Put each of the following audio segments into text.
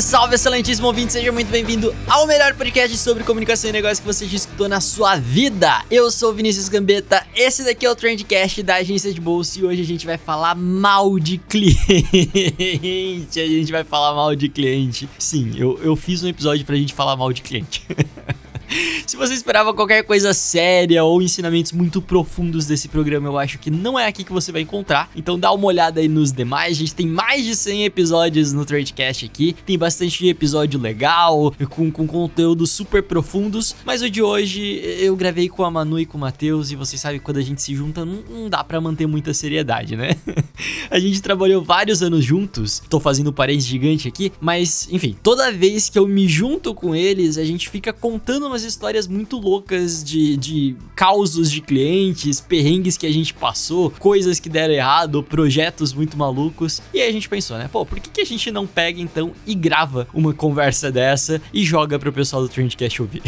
Salve, excelentíssimo ouvinte, seja muito bem-vindo ao melhor podcast sobre comunicação e negócio que você já escutou na sua vida. Eu sou Vinícius Gambetta, esse daqui é o Trendcast da agência de bolsa e hoje a gente vai falar mal de cliente. A gente vai falar mal de cliente. Sim, eu, eu fiz um episódio pra gente falar mal de cliente. Se você esperava qualquer coisa séria ou ensinamentos muito profundos desse programa, eu acho que não é aqui que você vai encontrar. Então dá uma olhada aí nos demais. A gente tem mais de 100 episódios no Tradecast aqui. Tem bastante episódio legal, com, com conteúdos super profundos. Mas o de hoje eu gravei com a Manu e com o Matheus. E vocês sabem quando a gente se junta, não, não dá para manter muita seriedade, né? a gente trabalhou vários anos juntos. Tô fazendo parênteses gigante aqui. Mas, enfim, toda vez que eu me junto com eles, a gente fica contando umas histórias muito loucas de, de causos de clientes, perrengues que a gente passou, coisas que deram errado, projetos muito malucos. E aí a gente pensou, né? Pô, por que, que a gente não pega então e grava uma conversa dessa e joga pro pessoal do Trendcast ouvir?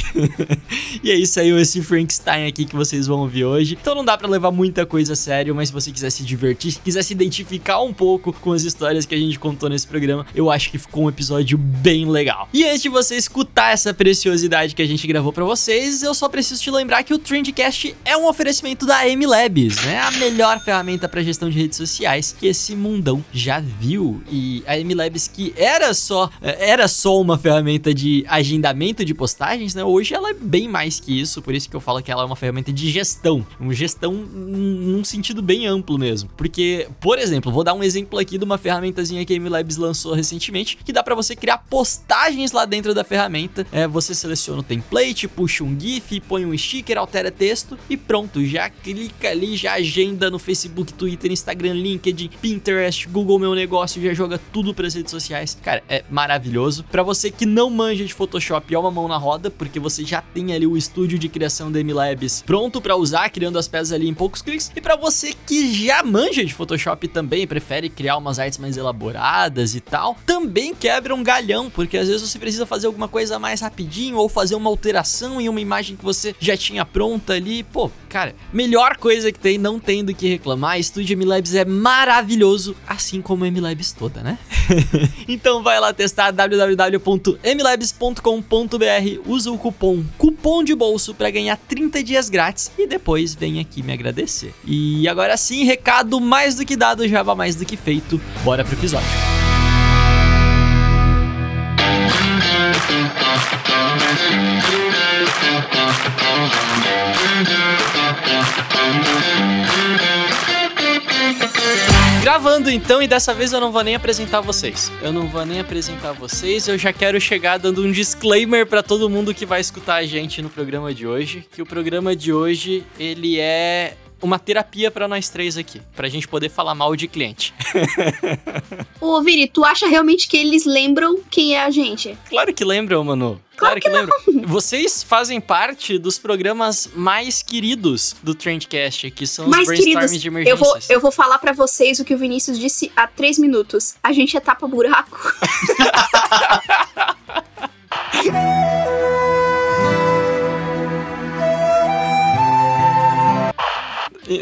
e aí saiu esse Frankenstein aqui que vocês vão ouvir hoje. Então não dá para levar muita coisa a sério, mas se você quiser se divertir, quiser se identificar um pouco com as histórias que a gente contou nesse programa, eu acho que ficou um episódio bem legal. E antes de você escutar essa preciosidade que a gente gravou para vocês, eu só preciso te lembrar que o Trendcast é um oferecimento da M Labs, né? A melhor ferramenta para gestão de redes sociais que esse mundão já viu. E a M Labs que era só era só uma ferramenta de agendamento de postagens, né? Hoje ela é bem mais que isso, por isso que eu falo que ela é uma ferramenta de gestão, uma gestão num sentido bem amplo mesmo. Porque, por exemplo, vou dar um exemplo aqui de uma ferramentazinha que a M Labs lançou recentemente, que dá para você criar postagens lá dentro da ferramenta. É, você seleciona o template, puxa um GIF, põe um sticker, altera texto e pronto, já clica ali, já agenda no Facebook, Twitter, Instagram, LinkedIn, Pinterest, Google Meu Negócio, já joga tudo para as redes sociais. Cara, é maravilhoso. Para você que não manja de Photoshop, é uma mão na roda, porque você já tem ali o estúdio de criação da MLabs pronto para usar, criando as peças ali em poucos cliques. E para você que já manja de Photoshop também, prefere criar umas artes mais elaboradas e tal, também quebra um galhão, porque às vezes você precisa fazer alguma coisa mais rapidinho ou fazer uma alteração em uma imagem que você já tinha pronta ali. Pô, cara, melhor coisa que tem, não tem do que reclamar. Studio MLabs é maravilhoso, assim como a MLabs toda, né? então vai lá testar www.mlabs.com.br, usa o cupom cupom de bolso para ganhar 30 dias grátis e depois vem aqui me agradecer. E agora sim, recado mais do que dado, Java mais do que feito. Bora pro episódio. Gravando então, e dessa vez eu não vou nem apresentar vocês. Eu não vou nem apresentar vocês, eu já quero chegar dando um disclaimer para todo mundo que vai escutar a gente no programa de hoje, que o programa de hoje, ele é uma terapia para nós três aqui, pra gente poder falar mal de cliente. Ô, Vini, tu acha realmente que eles lembram quem é a gente? Claro que lembram, mano. Claro, claro que, que lembram. Vocês fazem parte dos programas mais queridos do Trendcast, que são mais os brainstorms de emergências. Eu vou, eu vou falar para vocês o que o Vinícius disse há três minutos. A gente é tapa-buraco.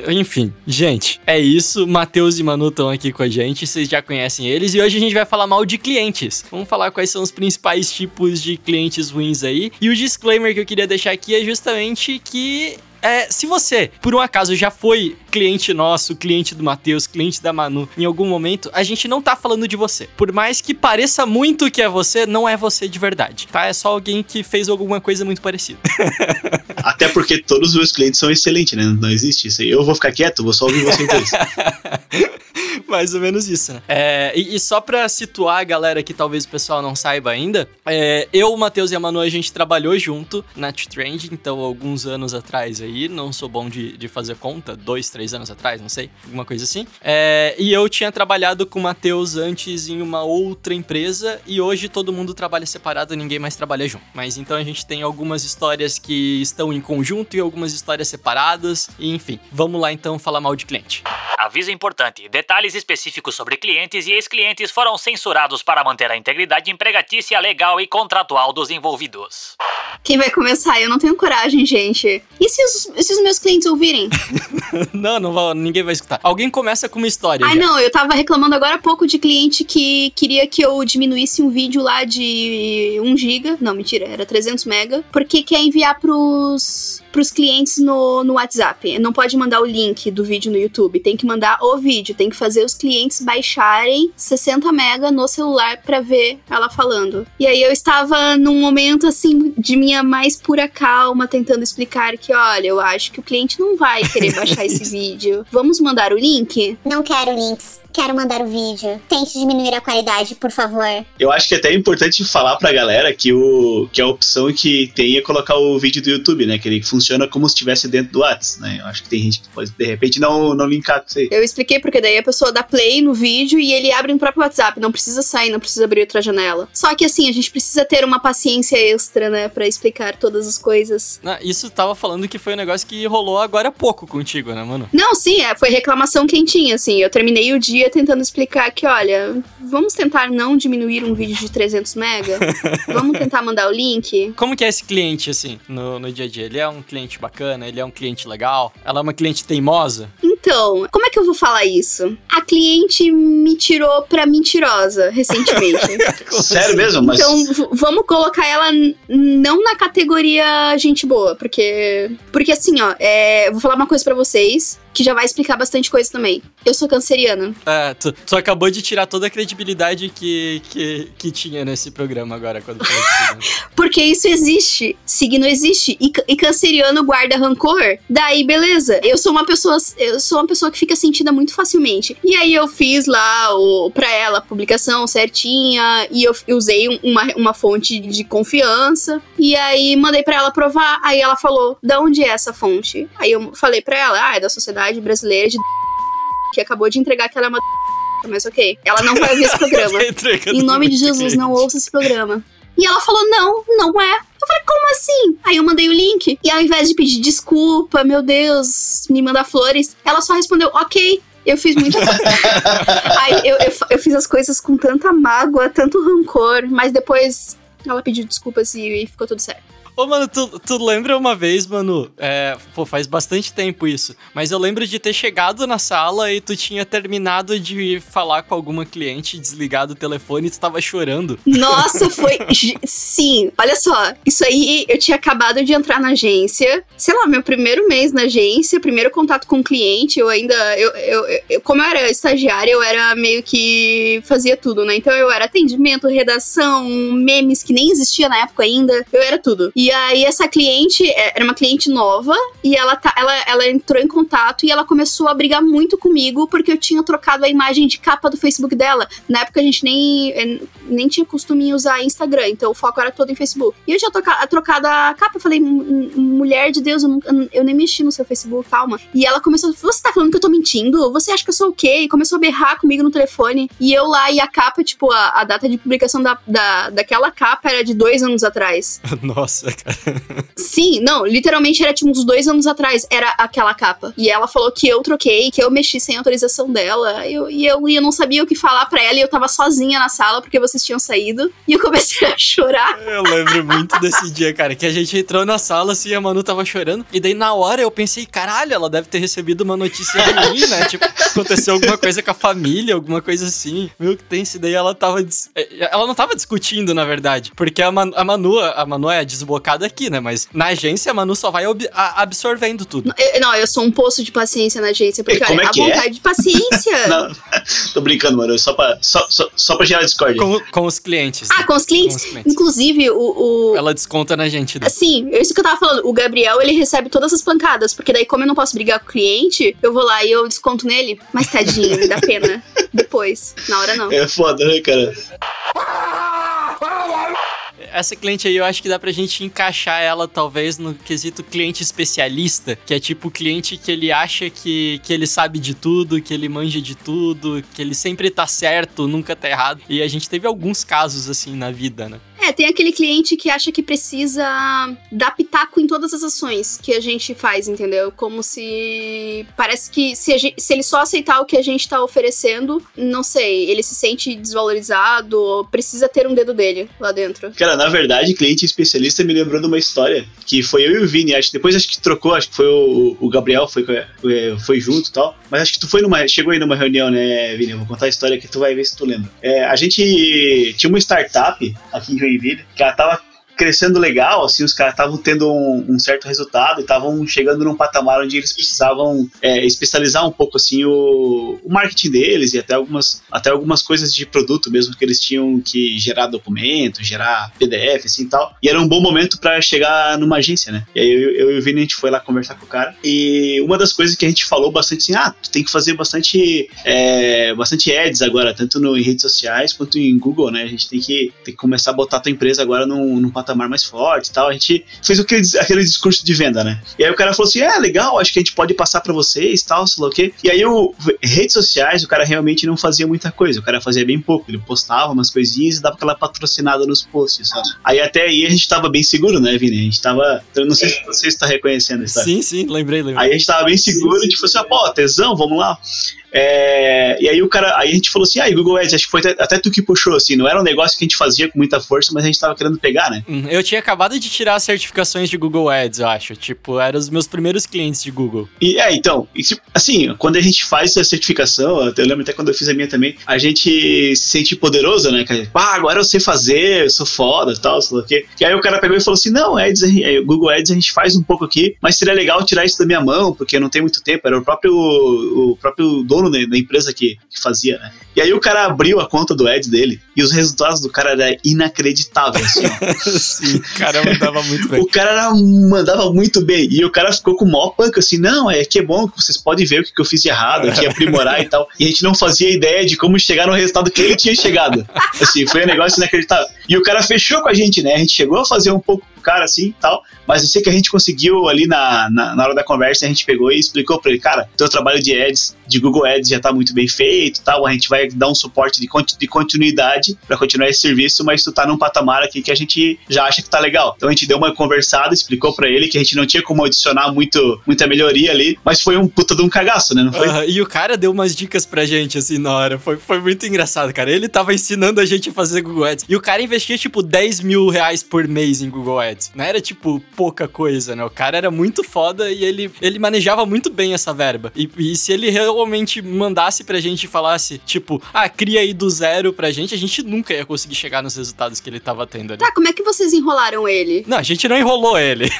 Enfim, gente, é isso. Matheus e Manu estão aqui com a gente, vocês já conhecem eles. E hoje a gente vai falar mal de clientes. Vamos falar quais são os principais tipos de clientes ruins aí. E o disclaimer que eu queria deixar aqui é justamente que é, se você, por um acaso, já foi cliente nosso, cliente do Matheus, cliente da Manu, em algum momento, a gente não tá falando de você. Por mais que pareça muito que é você, não é você de verdade, tá? É só alguém que fez alguma coisa muito parecida. Até porque todos os meus clientes são excelentes, né? Não existe isso aí. Eu vou ficar quieto, vou só ouvir você dois. Mais ou menos isso, né? É, e, e só pra situar a galera que talvez o pessoal não saiba ainda, é, eu, o Matheus e a Manu, a gente trabalhou junto na Trend, então alguns anos atrás aí, não sou bom de, de fazer conta, dois, três anos atrás, não sei, alguma coisa assim. É, e eu tinha trabalhado com o Matheus antes em uma outra empresa e hoje todo mundo trabalha separado, ninguém mais trabalha junto. Mas então a gente tem algumas histórias que estão em conjunto e algumas histórias separadas, e enfim. Vamos lá então falar mal de cliente. Aviso importante: detalhes específicos sobre clientes e ex-clientes foram censurados para manter a integridade empregatícia legal e contratual dos envolvidos. Quem vai começar? Eu não tenho coragem, gente. E se os, se os meus clientes ouvirem? não, não vai, ninguém vai escutar. Alguém começa com uma história. Ai, já. não, eu tava reclamando agora há pouco de cliente que queria que eu diminuísse um vídeo lá de 1 GB. Não, mentira, era 300 mega. Porque quer enviar pros, pros clientes no, no WhatsApp. Não pode mandar o link do vídeo no YouTube. Tem que mandar o vídeo. Tem que fazer os clientes baixarem 60 mega no celular pra ver ela falando. E aí eu estava num momento assim de minha mais pura calma, tentando explicar que, olha, eu acho que o cliente não vai querer baixar esse vídeo. Vamos mandar o link? Não quero links quero mandar o vídeo. Tente diminuir a qualidade, por favor. Eu acho que é até importante falar pra galera que, o, que a opção que tem é colocar o vídeo do YouTube, né? Que ele funciona como se estivesse dentro do WhatsApp, né? Eu acho que tem gente que pode, de repente, não, não linkar com isso aí. Eu expliquei porque daí a pessoa dá play no vídeo e ele abre no próprio WhatsApp. Não precisa sair, não precisa abrir outra janela. Só que assim, a gente precisa ter uma paciência extra, né? Pra explicar todas as coisas. Não, isso tava falando que foi um negócio que rolou agora há pouco contigo, né, mano? Não, sim, é, foi reclamação quentinha, assim. Eu terminei o dia tentando explicar que, olha, vamos tentar não diminuir um vídeo de 300 mega? vamos tentar mandar o link? Como que é esse cliente, assim, no, no dia a dia? Ele é um cliente bacana? Ele é um cliente legal? Ela é uma cliente teimosa? Então, como é que eu vou falar isso? A cliente me tirou pra mentirosa recentemente. Sério mesmo? Mas... Então, vamos colocar ela não na categoria gente boa, porque. Porque assim, ó, é, vou falar uma coisa para vocês que já vai explicar bastante coisa também. Eu sou canceriana. É, tu, tu acabou de tirar toda a credibilidade que, que, que tinha nesse programa agora, quando falou. Porque isso existe. Signo existe. E, e canceriano guarda rancor. Daí, beleza. Eu sou uma pessoa. Eu sou uma pessoa que fica sentida muito facilmente. E aí eu fiz lá o, pra ela a publicação certinha. E eu, eu usei uma, uma fonte de confiança. E aí mandei pra ela provar. Aí ela falou: da onde é essa fonte? Aí eu falei pra ela: ah, é da sociedade Brasileira de que acabou de entregar que ela é uma mas ok. Ela não vai ouvir esse programa. em nome de Jesus, não ouça esse programa. E ela falou: não, não é. Eu falei, como assim? Aí eu mandei o link. E ao invés de pedir desculpa, meu Deus, me mandar flores, ela só respondeu, ok. Eu fiz muita. Aí eu, eu, eu, fiz as coisas com tanta mágoa, tanto rancor, mas depois ela pediu desculpas e, e ficou tudo certo. Ô, mano, tu, tu lembra uma vez, mano? É, pô, faz bastante tempo isso. Mas eu lembro de ter chegado na sala e tu tinha terminado de falar com alguma cliente, desligado o telefone e tu tava chorando. Nossa, foi. Sim, olha só. Isso aí, eu tinha acabado de entrar na agência. Sei lá, meu primeiro mês na agência, primeiro contato com o cliente. Eu ainda. Eu, eu, eu, como eu era estagiária, eu era meio que. fazia tudo, né? Então eu era atendimento, redação, memes que nem existia na época ainda. Eu era tudo. E e aí essa cliente é, era uma cliente nova e ela, tá, ela, ela entrou em contato e ela começou a brigar muito comigo porque eu tinha trocado a imagem de capa do Facebook dela. Na época a gente nem, é, nem tinha costume em usar Instagram, então o foco era todo em Facebook. E eu tinha troca, trocado a capa, eu falei, mulher de Deus, eu, nunca, eu nem mexi no seu Facebook, calma. E ela começou, você tá falando que eu tô mentindo? Você acha que eu sou o quê? E começou a berrar comigo no telefone. E eu lá, e a capa, tipo, a, a data de publicação da, da, daquela capa era de dois anos atrás. Nossa, Sim, não, literalmente era tipo uns dois anos atrás, era aquela capa. E ela falou que eu troquei, que eu mexi sem autorização dela. Eu, e eu, eu não sabia o que falar para ela e eu tava sozinha na sala porque vocês tinham saído. E eu comecei a chorar. Eu lembro muito desse dia, cara, que a gente entrou na sala assim, a Manu tava chorando. E daí na hora eu pensei, caralho, ela deve ter recebido uma notícia ruim, né? Tipo, aconteceu alguma coisa com a família, alguma coisa assim. Meu, que tem isso daí ela tava. É, ela não tava discutindo, na verdade. Porque a, Man a Manu, a Manu é desbotada aqui, né? Mas na agência, a Manu só vai ob- a- absorvendo tudo. Eu- não, eu sou um poço de paciência na agência, porque como olha, é a é? vontade de paciência. Não, tô brincando, mano. Só pra, só, só, só pra gerar discórdia. Com, com os clientes. Ah, com os clientes? Com os clientes. Inclusive, o. o... Ela desconta na gente. Né? Sim, é isso que eu tava falando. O Gabriel, ele recebe todas as pancadas, porque daí, como eu não posso brigar com o cliente, eu vou lá e eu desconto nele. Mas tadinho, me dá pena. Depois. Na hora não. É foda, né, cara? Essa cliente aí, eu acho que dá pra gente encaixar ela, talvez, no quesito cliente especialista, que é tipo o cliente que ele acha que, que ele sabe de tudo, que ele manja de tudo, que ele sempre tá certo, nunca tá errado. E a gente teve alguns casos assim na vida, né? É, tem aquele cliente que acha que precisa dar pitaco em todas as ações que a gente faz, entendeu? Como se. Parece que se, a gen- se ele só aceitar o que a gente tá oferecendo, não sei, ele se sente desvalorizado, precisa ter um dedo dele lá dentro. Cara, na verdade, cliente especialista me lembrou de uma história que foi eu e o Vini. Acho depois acho que trocou, acho que foi o, o Gabriel, foi, foi, foi junto e tal. Mas acho que tu foi numa. Chegou aí numa reunião, né, Vini? Eu vou contar a história que tu vai ver se tu lembra. É, a gente tinha uma startup aqui em Joinville que ela tava crescendo legal, assim, os caras estavam tendo um, um certo resultado e estavam chegando num patamar onde eles precisavam é, especializar um pouco, assim, o, o marketing deles e até algumas, até algumas coisas de produto mesmo que eles tinham que gerar documento, gerar PDF, assim, e tal. E era um bom momento para chegar numa agência, né? E aí eu, eu e o Vini, a gente foi lá conversar com o cara e uma das coisas que a gente falou bastante, assim, ah, tu tem que fazer bastante, é, bastante ads agora, tanto no, em redes sociais quanto em Google, né? A gente tem que, tem que começar a botar a tua empresa agora num, num patamar mais forte e tal. A gente fez aquele, aquele discurso de venda, né? E aí o cara falou assim: é legal, acho que a gente pode passar para vocês tal, sei lá o quê. E aí, o, redes sociais, o cara realmente não fazia muita coisa, o cara fazia bem pouco. Ele postava umas coisinhas e dava aquela patrocinada nos posts, sabe? Aí até aí a gente tava bem seguro, né, Vini? A gente tava. Eu não sei se você está reconhecendo isso. Sim, sim, lembrei, lembrei. Aí a gente tava bem seguro, a gente falou assim, pô, tesão, vamos lá. É, e aí o cara, aí a gente falou assim, ah, e Google Ads, acho que foi até, até tu que puxou, assim, não era um negócio que a gente fazia com muita força, mas a gente tava querendo pegar, né? Hum, Eu tinha acabado de tirar as certificações de Google Ads, eu acho. Tipo, eram os meus primeiros clientes de Google. E é, então, assim, quando a gente faz essa certificação, eu lembro até quando eu fiz a minha também, a gente se sente poderoso, né? cara? Ah, agora eu sei fazer, eu sou foda e tal, sei lá o quê. E aí o cara pegou e falou assim: não, Ads, a Google Ads a gente faz um pouco aqui, mas seria legal tirar isso da minha mão, porque não tem muito tempo. Era o próprio, o próprio dono da, da empresa que, que fazia, né? E aí o cara abriu a conta do Ads dele e os resultados do cara eram inacreditáveis, assim, ó. Sim, caramba, dava muito bem. O cara era- mandava muito bem. E o cara ficou com o maior punk, assim, não, é que é bom, vocês podem ver o que, que eu fiz de errado, aqui aprimorar e tal. E a gente não fazia ideia de como chegar no resultado que ele tinha chegado. Assim, foi um negócio inacreditável. E o cara fechou com a gente, né? A gente chegou a fazer um pouco com o cara, assim, tal. Mas eu sei que a gente conseguiu ali na, na, na hora da conversa, a gente pegou e explicou pra ele, cara, teu trabalho de ads, de Google Ads já tá muito bem feito, tal. A gente vai dar um suporte de, de continuidade pra continuar esse serviço, mas tu tá num patamar aqui que a gente já acha que tá legal. Então a gente deu uma conversada, explicou pra ele que a gente não tinha como adicionar muito, muita melhoria ali, mas foi um puta de um cagaço, né? Não foi? E o cara deu umas dicas pra gente, assim, na hora. Foi, foi muito engraçado, cara. Ele tava ensinando a gente a fazer Google Ads. E o cara investia, tipo, 10 mil reais por mês em Google Ads. Não era, tipo, pouca coisa, né? O cara era muito foda e ele, ele manejava muito bem essa verba. E, e se ele realmente mandasse pra gente e falasse, tipo, ah, cria aí do zero pra gente, a gente nunca ia conseguir chegar nos resultados que ele tava tendo ali. Tá, como é que vocês enrolaram ele? Não, a gente não enrolou ele.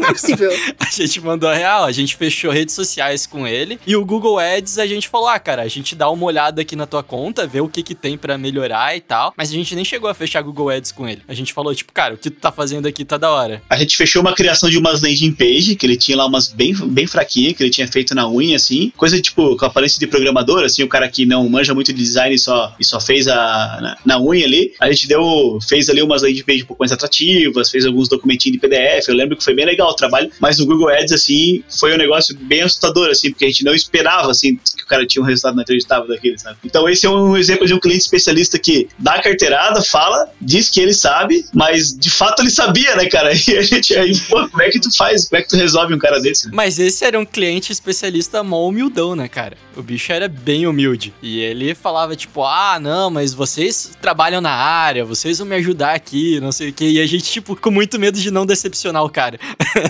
Não é possível. A gente mandou a real, a gente fechou redes sociais com ele e o Google Ads a gente falou: "Ah, cara, a gente dá uma olhada aqui na tua conta, vê o que que tem pra melhorar e tal". Mas a gente nem chegou a fechar Google Ads com ele. A gente falou tipo: "Cara, o que tu tá fazendo aqui tá da hora". A gente fechou uma criação de umas landing page, que ele tinha lá umas bem, bem fraquinhas, que ele tinha feito na unha, assim. Coisa tipo, com aparência de programador, assim, o cara que não manja muito de design e só, e só fez a, na, na unha ali. A gente deu, fez ali umas landing page um pouco mais atrativas, fez alguns documentinhos de PDF. Eu lembro que foi bem legal o trabalho, mas no Google Ads, assim, foi um negócio bem assustador, assim, porque a gente não esperava, assim, que o cara tinha um resultado inacreditável daquele, sabe? Então esse é um exemplo de um cliente especialista que dá carteirada, fala, diz que ele sabe, mas de fato ele sabia, né, cara? E a gente aí, pô, como é que tu faz? Como é que tu resolve um cara desse? Mas esse era um cliente especialista mó humildão, né, cara? O bicho era bem humilde. E ele falava, tipo, ah, não, mas vocês trabalham na área, vocês vão me ajudar aqui, não sei o quê. E a gente, tipo, com muito medo de não decepcionar o cara.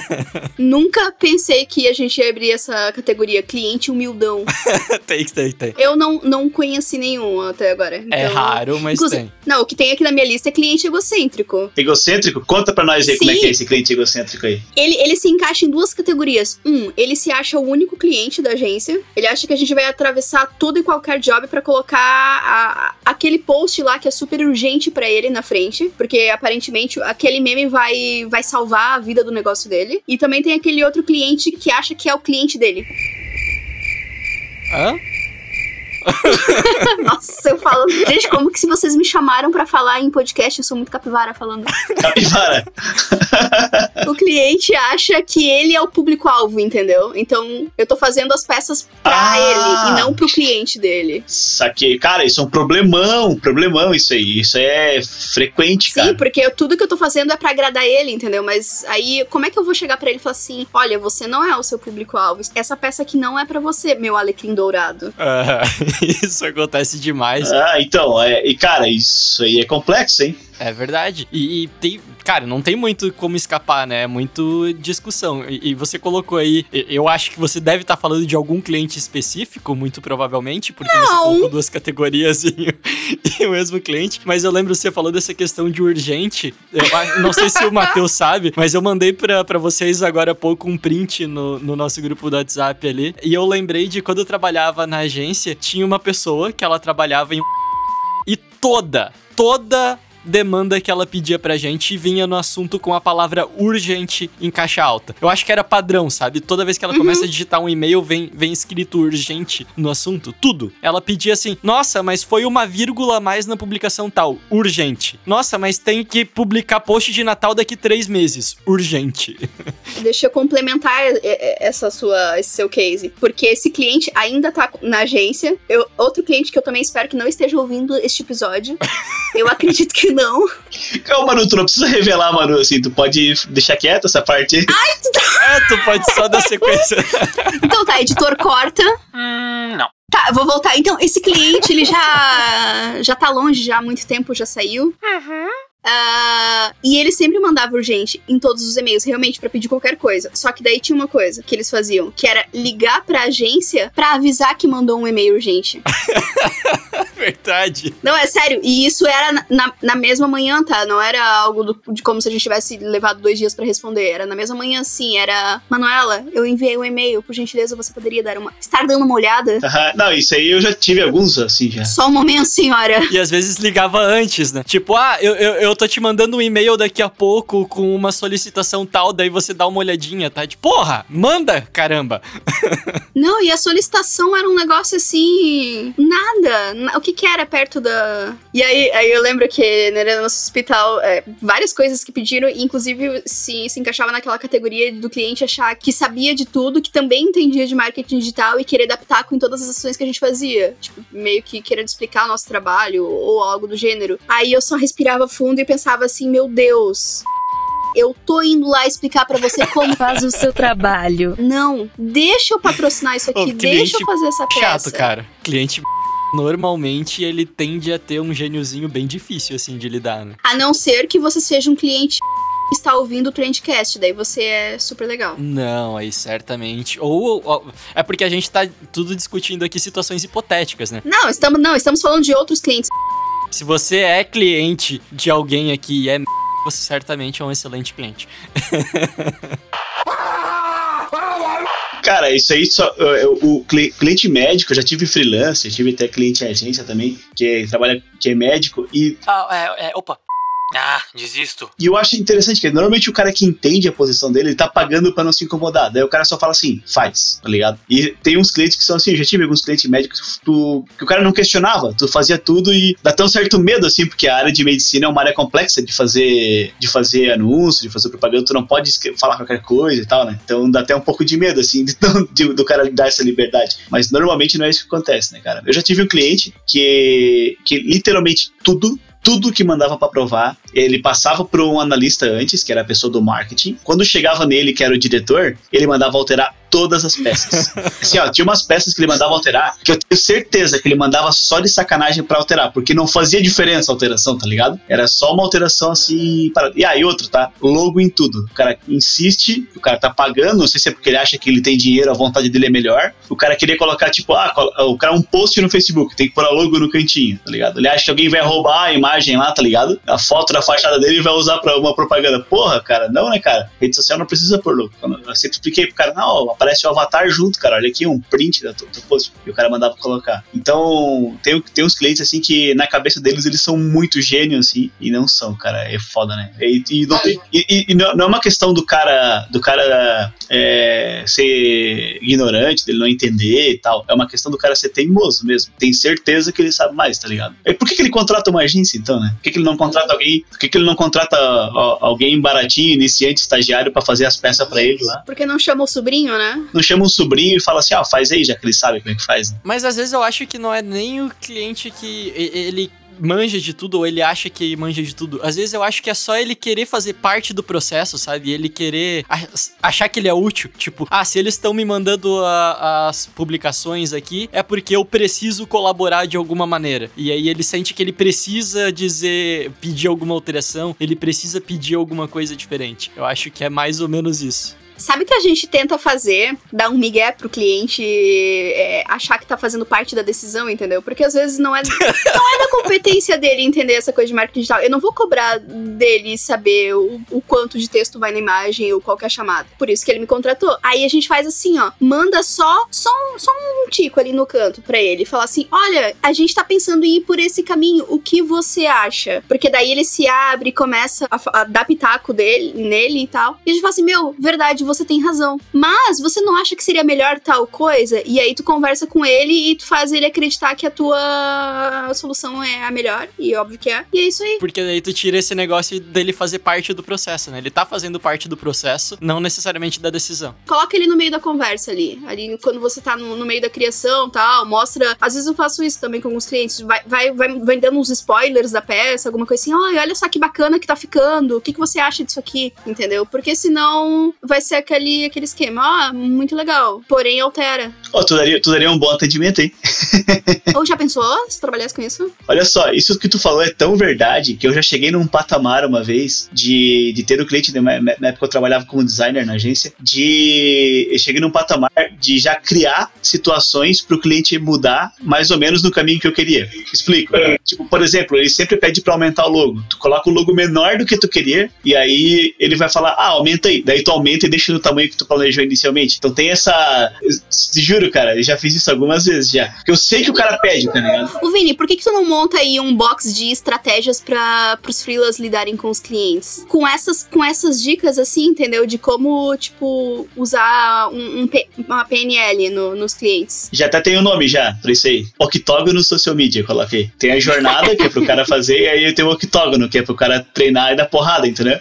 Nunca pensei que a gente ia abrir essa categoria cliente humildão. tem, tem, tem. Eu não, não conheci nenhum até agora. É então- raro, mas Inclusive- tem. Não, o que tem aqui na minha lista é cliente egocêntrico. Egocêntrico? Conta pra nós aí como é Sim. que é esse cliente egocêntrico aí. Ele, ele se encaixa em duas categorias. Um, ele se acha o único cliente da agência. Ele acha que a gente vai atravessar todo e qualquer job pra colocar a- aquele post lá que é super urgente pra ele na frente, porque aparentemente aquele meme vai, vai salvar a vida do negócio dele. E também tem aquele outro cliente que acha que é o cliente dele. Hã? Nossa, eu falo. Gente, como que se vocês me chamaram pra falar em podcast, eu sou muito capivara falando. Capivara. o cliente acha que ele é o público-alvo, entendeu? Então, eu tô fazendo as peças pra Ah. ele e não pro cliente dele. Saquei. Cara, isso é um problemão, problemão isso aí. Isso é frequente, Sim, cara. porque eu- tudo que eu tô fazendo é pra agradar ele, entendeu? Mas aí, como é que eu vou chegar pra ele e falar assim: olha, você não é o seu público-alvo. Essa peça aqui não é pra você, meu alecrim dourado. Ah, isso acontece demais. Ah, então, é, e cara, isso aí é complexo, hein? É verdade. E, e tem. Cara, não tem muito como escapar, né? É muito discussão. E, e você colocou aí. e- Eu acho que você deve estar falando de algum cliente específico, muito provavelmente, porque você Não. colocou duas categorias em, em o mesmo cliente. Mas eu lembro você falou dessa questão de urgente. Eu a- não sei se o Matheus sabe, mas eu mandei pra, pra vocês agora há pouco um print no, no nosso grupo do WhatsApp ali. E eu lembrei de quando eu trabalhava na agência, tinha uma pessoa que ela trabalhava em e toda, toda demanda que ela pedia pra gente vinha no assunto com a palavra urgente em caixa alta. Eu acho que era padrão, sabe? Toda vez que ela começa a digitar um e-mail, vem, vem escrito urgente no assunto. Tudo. Ela pedia assim: Nossa, mas foi uma vírgula a mais na publicação tal. Urgente. Nossa, mas tem que publicar post de Natal daqui três meses. Urgente. Deixa eu complementar é, é, essa sua, esse seu case. Porque esse cliente ainda tá na agência. Eu, outro cliente que eu também espero que não esteja ouvindo este episódio. eu acredito que não. Calma, Manu, tu não precisa revelar, Manu, assim, tu pode deixar quieto essa parte aí. é, tu pode só dar sequência. Então tá, editor corta. Hum, não. Tá, vou voltar. Então, esse cliente, ele já, já tá longe já há muito tempo, já saiu. Ah, e ele sempre mandava urgente em todos os e-mails, realmente, pra pedir qualquer coisa. Só que daí tinha uma coisa que eles faziam, que era ligar pra agência pra avisar que mandou um e-mail urgente. Verdade. Não, é sério. E isso era na, na, na mesma manhã, tá? Não era algo do- de como se a gente tivesse levado dois dias pra responder. Era na mesma manhã, sim. Era, Manuela, eu enviei um e-mail. Por gentileza, você poderia dar uma... Estar dando uma olhada? Não, isso aí eu já tive alguns, assim, já. Só um momento, senhora. E às vezes ligava antes, né? Tipo, ah, eu, eu, eu tô te mandando um e-mail daqui a pouco com uma solicitação tal, daí você dá uma olhadinha, tá? Tipo, porra, manda, caramba. Não, e a solicitação era um negócio assim. Nada. Na- O que que era perto da. E aí, aí eu lembro que né, no nosso hospital, é, várias coisas que pediram, inclusive se, se encaixava naquela categoria do cliente achar que sabia de tudo, que também entendia de marketing digital e querer adaptar com todas as ações que a gente fazia. Tipo, meio que querendo explicar o nosso trabalho ou algo do gênero. Aí eu só respirava fundo e pensava assim: meu Deus. Eu tô indo lá explicar pra você como Faz o seu trabalho. não, deixa eu patrocinar isso aqui, Ô, deixa eu fazer essa peça. Chato, cara. Cliente normalmente ele tende a ter um gêniozinho bem difícil assim de lidar, né? A não ser que você seja um cliente que está ouvindo o Trendcast, daí você é super legal. Não, aí certamente. Ou, ou- é porque a gente tá tudo discutindo aqui situações hipotéticas, né? Não, estamos não, estamos falando de outros clientes. Se você é cliente de alguém aqui e é m***, você certamente é um excelente cliente. Cara, isso aí só. O cli- cliente médico, eu já tive freelancer, tive até cliente em agência também, que trabalha, que é médico, e, Ah, é, é, opa. Ah, desisto. e eu acho interessante que normalmente o cara que entende a posição dele, ele tá pagando pra não se incomodar. Daí o cara só fala assim, faz, tá ligado? E tem uns clientes que são assim, eu já tive alguns clientes médicos que, tu- que o cara não questionava, tu fazia tudo e dá até um certo medo, assim, porque a área de medicina é uma área complexa de fazer, de fazer anúncio, de fazer propaganda, tu não pode falar qualquer coisa e tal, né? Então dá até um pouco de medo, assim, de, de- do cara dar essa liberdade. Mas normalmente não é isso que acontece, né, cara? Eu já tive um cliente que, que literalmente tudo tudo que mandava pra provar, ele passava por um analista antes, que era a pessoa do marketing. Quando chegava nele, que era o diretor, ele mandava alterar todas as peças. Assim, ó, tinha umas peças que ele mandava alterar, que eu tenho certeza que ele mandava só de sacanagem pra alterar, porque não fazia diferença a alteração, tá ligado? Era só uma alteração assim. Para... E aí, outro, tá? Logo em tudo. O cara insiste, o cara tá pagando, não sei se é porque ele acha que ele tem dinheiro, a vontade dele é melhor. O cara queria colocar, tipo, ah, o cara um post no Facebook, tem que pôr a logo no cantinho, tá ligado? Ele acha que alguém vai roubar a imagem lá, tá ligado? A foto da fachada dele e vai usar pra uma propaganda. Porra, cara, não, né, cara? Rede social não precisa pôr logo. Eu sempre expliquei pro cara, não, aparece o avatar junto, cara. Olha aqui um print da tua post. E o cara mandava colocar. Então, tem, tem uns clientes assim que na cabeça deles eles são muito gênios, assim, e não são, cara. É foda, né? E, e, não, e, e, não, é uma questão do cara do cara é, ser ignorante, dele não entender e tal. É uma questão do cara ser teimoso mesmo. Tem certeza que ele sabe mais, tá ligado? E por que, que ele contrata uma agência, então, né? Por que, que ele não contrata alguém? Por que, que ele não contrata alguém baratinho, iniciante, estagiário, para fazer as peças para ele lá? Porque não chama o sobrinho, né? Não chama um sobrinho e fala assim, ah, faz aí, já que ele sabe como é que faz. Né? Mas às vezes eu acho que não é nem o cliente que ele manja de tudo ou ele acha que manja de tudo. Às vezes eu acho que é só ele querer fazer parte do processo, sabe? Ele querer achar que ele é útil. Tipo, ah, se eles estão me mandando a, as publicações aqui, é porque eu preciso colaborar de alguma maneira. E aí ele sente que ele precisa dizer, pedir alguma alteração, ele precisa pedir alguma coisa diferente. Eu acho que é mais ou menos isso. Sabe que a gente tenta fazer, dar um migué pro cliente é, achar que tá fazendo parte da decisão, entendeu? Porque às vezes não é, não é da competência dele entender essa coisa de marketing digital. Eu não vou cobrar dele saber o, o quanto de texto vai na imagem ou qual que é a chamada. Por isso que ele me contratou. Aí a gente faz assim, ó, manda só, só, só um tico ali no canto pra ele. Falar assim, olha, a gente tá pensando em ir por esse caminho, o que você acha? Porque daí ele se abre e começa a, a dar pitaco dele, nele e tal. E a gente fala assim, meu, verdade, você tem razão. Mas você não acha que seria melhor tal coisa? E aí tu conversa com ele e tu faz ele acreditar que a tua solução é a melhor. E óbvio que é. E é isso aí. Porque daí tu tira esse negócio dele fazer parte do processo, né? Ele tá fazendo parte do processo, não necessariamente da decisão. Coloca ele no meio da conversa ali. Ali quando você tá no, no meio da criação tal, mostra. Às vezes eu faço isso também com alguns clientes. Vai, vai, vai, vai dando uns spoilers da peça, alguma coisa assim. Olha, olha só que bacana que tá ficando. O que, que você acha disso aqui? Entendeu? Porque senão vai ser aquele, aquele esquema, oh, muito legal, porém altera. Ó, oh, tu, daria, tu daria um bom atendimento, hein? Ou já pensou se trabalhasse com isso? Olha só, isso que tu falou é tão verdade que eu já cheguei num patamar uma vez de, de ter o um cliente, né, na época eu trabalhava como designer na agência, de. Eu cheguei num patamar de já criar situações para o cliente mudar mais ou menos no caminho que eu queria. Explico. Tipo, por exemplo, ele sempre pede para aumentar o logo. Tu coloca o logo menor do que tu queria e aí ele vai falar, ah, aumenta aí. Daí tu aumenta e deixa no tamanho que tu planejou inicialmente. Então tem essa. Te juro, cara, eu já fiz isso algumas vezes já. Porque eu sei que o cara pede, tá ligado? O Vini, por que, que tu não monta aí um box de estratégias para os freelas lidarem com os clientes? Com essas, com essas dicas, assim, entendeu? De como, tipo, usar um, um uma PNL no, nos clientes. Já até tem o um nome já pra isso aí. Octógono Social Media, coloquei. Tem a jornada, que é pro cara fazer, e aí tem o octógono, que é pro cara treinar e dar porrada, entendeu?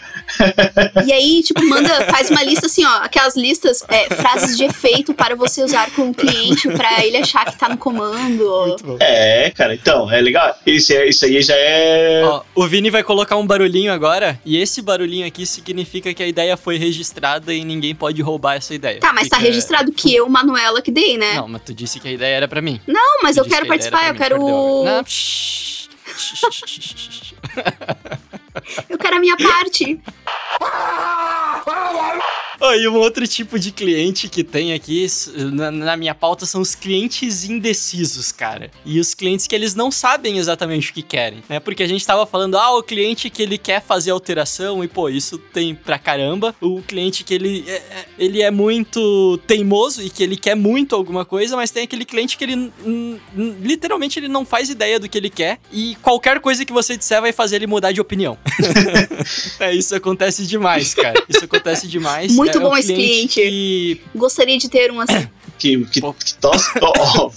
e aí, tipo, manda, faz uma lista assim, ó, aquelas listas, é, frases de efeito para você usar com o cliente, para ele achar que tá no comando. É, cara, então, é legal. Isso, é, isso aí já é. Ó, o Vini vai colocar um barulhinho agora, e esse barulhinho aqui significa que a ideia foi registrada e ninguém pode roubar essa ideia. Tá, mas Fica... tá registrado que eu, Manuela, que dei, né? Não, mas tu disse que a ideia era pra mim. Não, mas tu eu quero que participar, eu quero. Não, eu quero a minha parte. Oh, e um outro tipo de cliente que tem aqui na, na, minha pauta são os clientes indecisos, cara. E os clientes que eles não sabem exatamente o que querem, né? Porque a gente tava falando, ah, o cliente que ele quer fazer alteração e, pô, isso tem pra caramba. O cliente que ele é, é ele é muito teimoso e que ele quer muito alguma coisa, mas tem aquele cliente que ele literalmente ele não faz ideia do que ele quer e qualquer coisa que você disser vai fazer ele mudar de opinião. é, isso acontece demais, cara. Isso acontece demais. Muito muito é, bom esse cliente. Que... Gostaria de ter um assim. Que, que, que tosse. Oh, oh.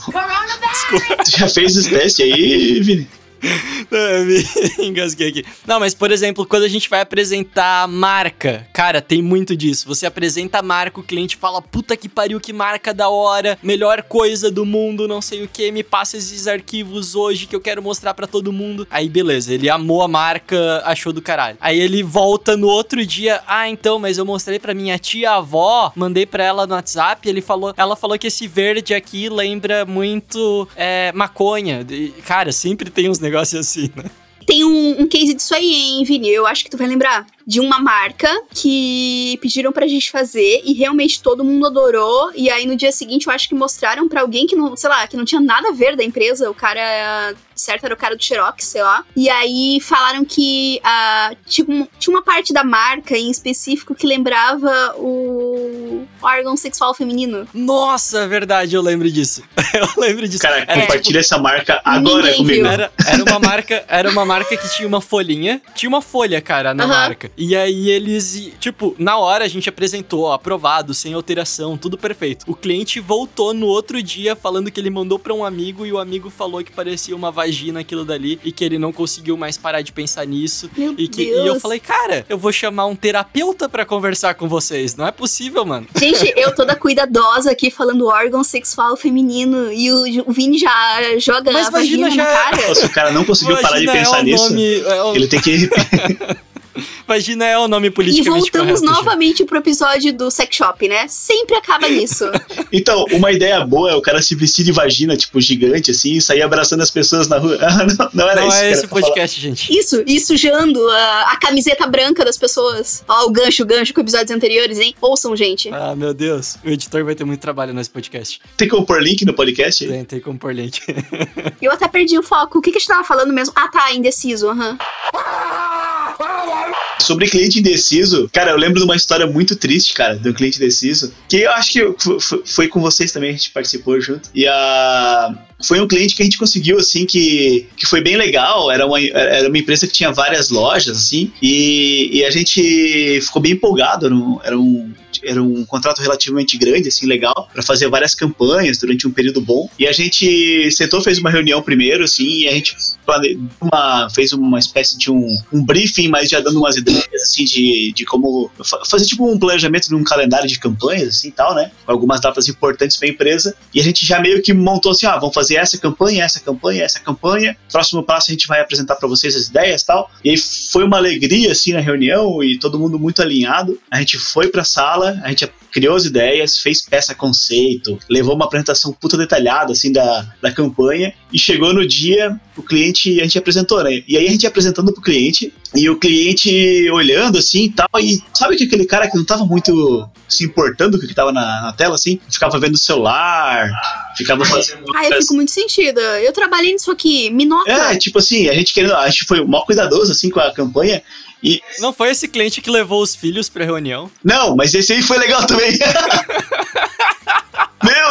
tu já fez esse teste aí, Vini? Não, engasguei aqui. Não, mas por exemplo, quando a gente vai apresentar marca, cara, tem muito disso. Você apresenta a marca, o cliente fala, puta que pariu, que marca da hora, melhor coisa do mundo, não sei o que, me passa esses arquivos hoje que eu quero mostrar para todo mundo. Aí beleza, ele amou a marca, achou do caralho. Aí ele volta no outro dia, ah, então, mas eu mostrei para minha tia avó, mandei para ela no WhatsApp, ele falou, ela falou que esse verde aqui lembra muito é, maconha. E, cara, sempre tem uns negócios assim, né? Tem um, um case disso aí, hein, Vini? Eu acho que tu vai lembrar. De uma marca que pediram pra gente fazer e realmente todo mundo adorou. E aí no dia seguinte eu acho que mostraram pra alguém que não, sei lá, que não tinha nada a ver da empresa. O cara, certo, era o cara do Xerox, sei lá. E aí falaram que uh, tinha, tinha uma parte da marca em específico que lembrava o órgão sexual feminino. Nossa, verdade, eu lembro disso. eu lembro disso. Cara, Era, compartilha essa marca agora comigo. Era, era uma marca, era uma marca que tinha uma folhinha, tinha uma folha, cara, na marca. E aí eles, tipo, na hora a gente apresentou, ó, aprovado, sem alteração, tudo perfeito. O cliente voltou no outro dia falando que ele mandou pra um amigo e o amigo falou que parecia uma vagina aquilo dali e que ele não conseguiu mais parar de pensar nisso. Meu E, que, e Deus. eu falei, cara, eu vou chamar um terapeuta pra conversar com vocês. Não é possível, mano. Gente, eu toda cuidadosa aqui falando órgão sexual feminino e o, o Vini já joga Mas a vagina, vagina na já- cara. Se o cara não conseguiu parar de Vagina é pensar o nisso, nome- é o- ele tem que. Vagina é o nome E politicamente voltamos correto, gente. novamente pro episódio do sex shop, né? Sempre acaba nisso. Então, uma ideia boa é o cara se vestir de vagina, tipo, gigante, assim, e sair abraçando as pessoas na rua. Ah, não, não era Não isso. é que esse pra falar. podcast, gente. Isso, e sujando a, a camiseta branca das pessoas. Ó, o gancho, o gancho com episódios anteriores, hein? Ouçam, gente. Ah, meu Deus. O editor vai ter muito trabalho nesse podcast. Tem como pôr link no podcast? Tem, tem como pôr lente. Eu até perdi o foco. O que, que a gente tava falando mesmo? Ah, tá, indeciso, aham. Sobre cliente indeciso, cara, eu lembro de uma história muito triste, cara, de um cliente indeciso, que eu acho que foi com vocês também, a gente participou junto. E a. Foi um cliente que a gente conseguiu, assim, que, que foi bem legal. Era uma, era uma empresa que tinha várias lojas, assim, e, e a gente ficou bem empolgado. Era um, era um, era um contrato relativamente grande, assim, legal, para fazer várias campanhas durante um período bom. E a gente sentou, fez uma reunião primeiro, assim, e a gente uma, fez uma espécie de um, um briefing, mas já dando umas ideias, assim, de, de como fa- fazer, tipo, um planejamento de um calendário de campanhas, assim, tal, né? Com algumas datas importantes para a empresa. E a gente já meio que montou assim, ah, vamos fazer essa campanha, essa campanha, essa campanha. Próximo passo a gente vai apresentar para vocês as ideias, tal. E aí foi uma alegria, assim, na reunião e todo mundo muito alinhado. A gente foi pra sala, a gente criou as ideias, fez peça conceito, levou uma apresentação puta detalhada, assim, da, da campanha. E chegou no dia, o cliente, a gente apresentou, né? E aí a gente apresentando pro cliente, e o cliente olhando assim e tal, e sabe que aquele cara que não tava muito se importando com o que tava na, na tela, assim, ficava vendo o celular, ficava fazendo. Ah, eu fico muito sentido. Eu trabalhei nisso aqui. Me nota. É, tipo assim, a gente querendo, a gente foi mó cuidadoso assim com a campanha. E Não foi esse cliente que levou os filhos pra reunião? não, mas esse aí foi legal também.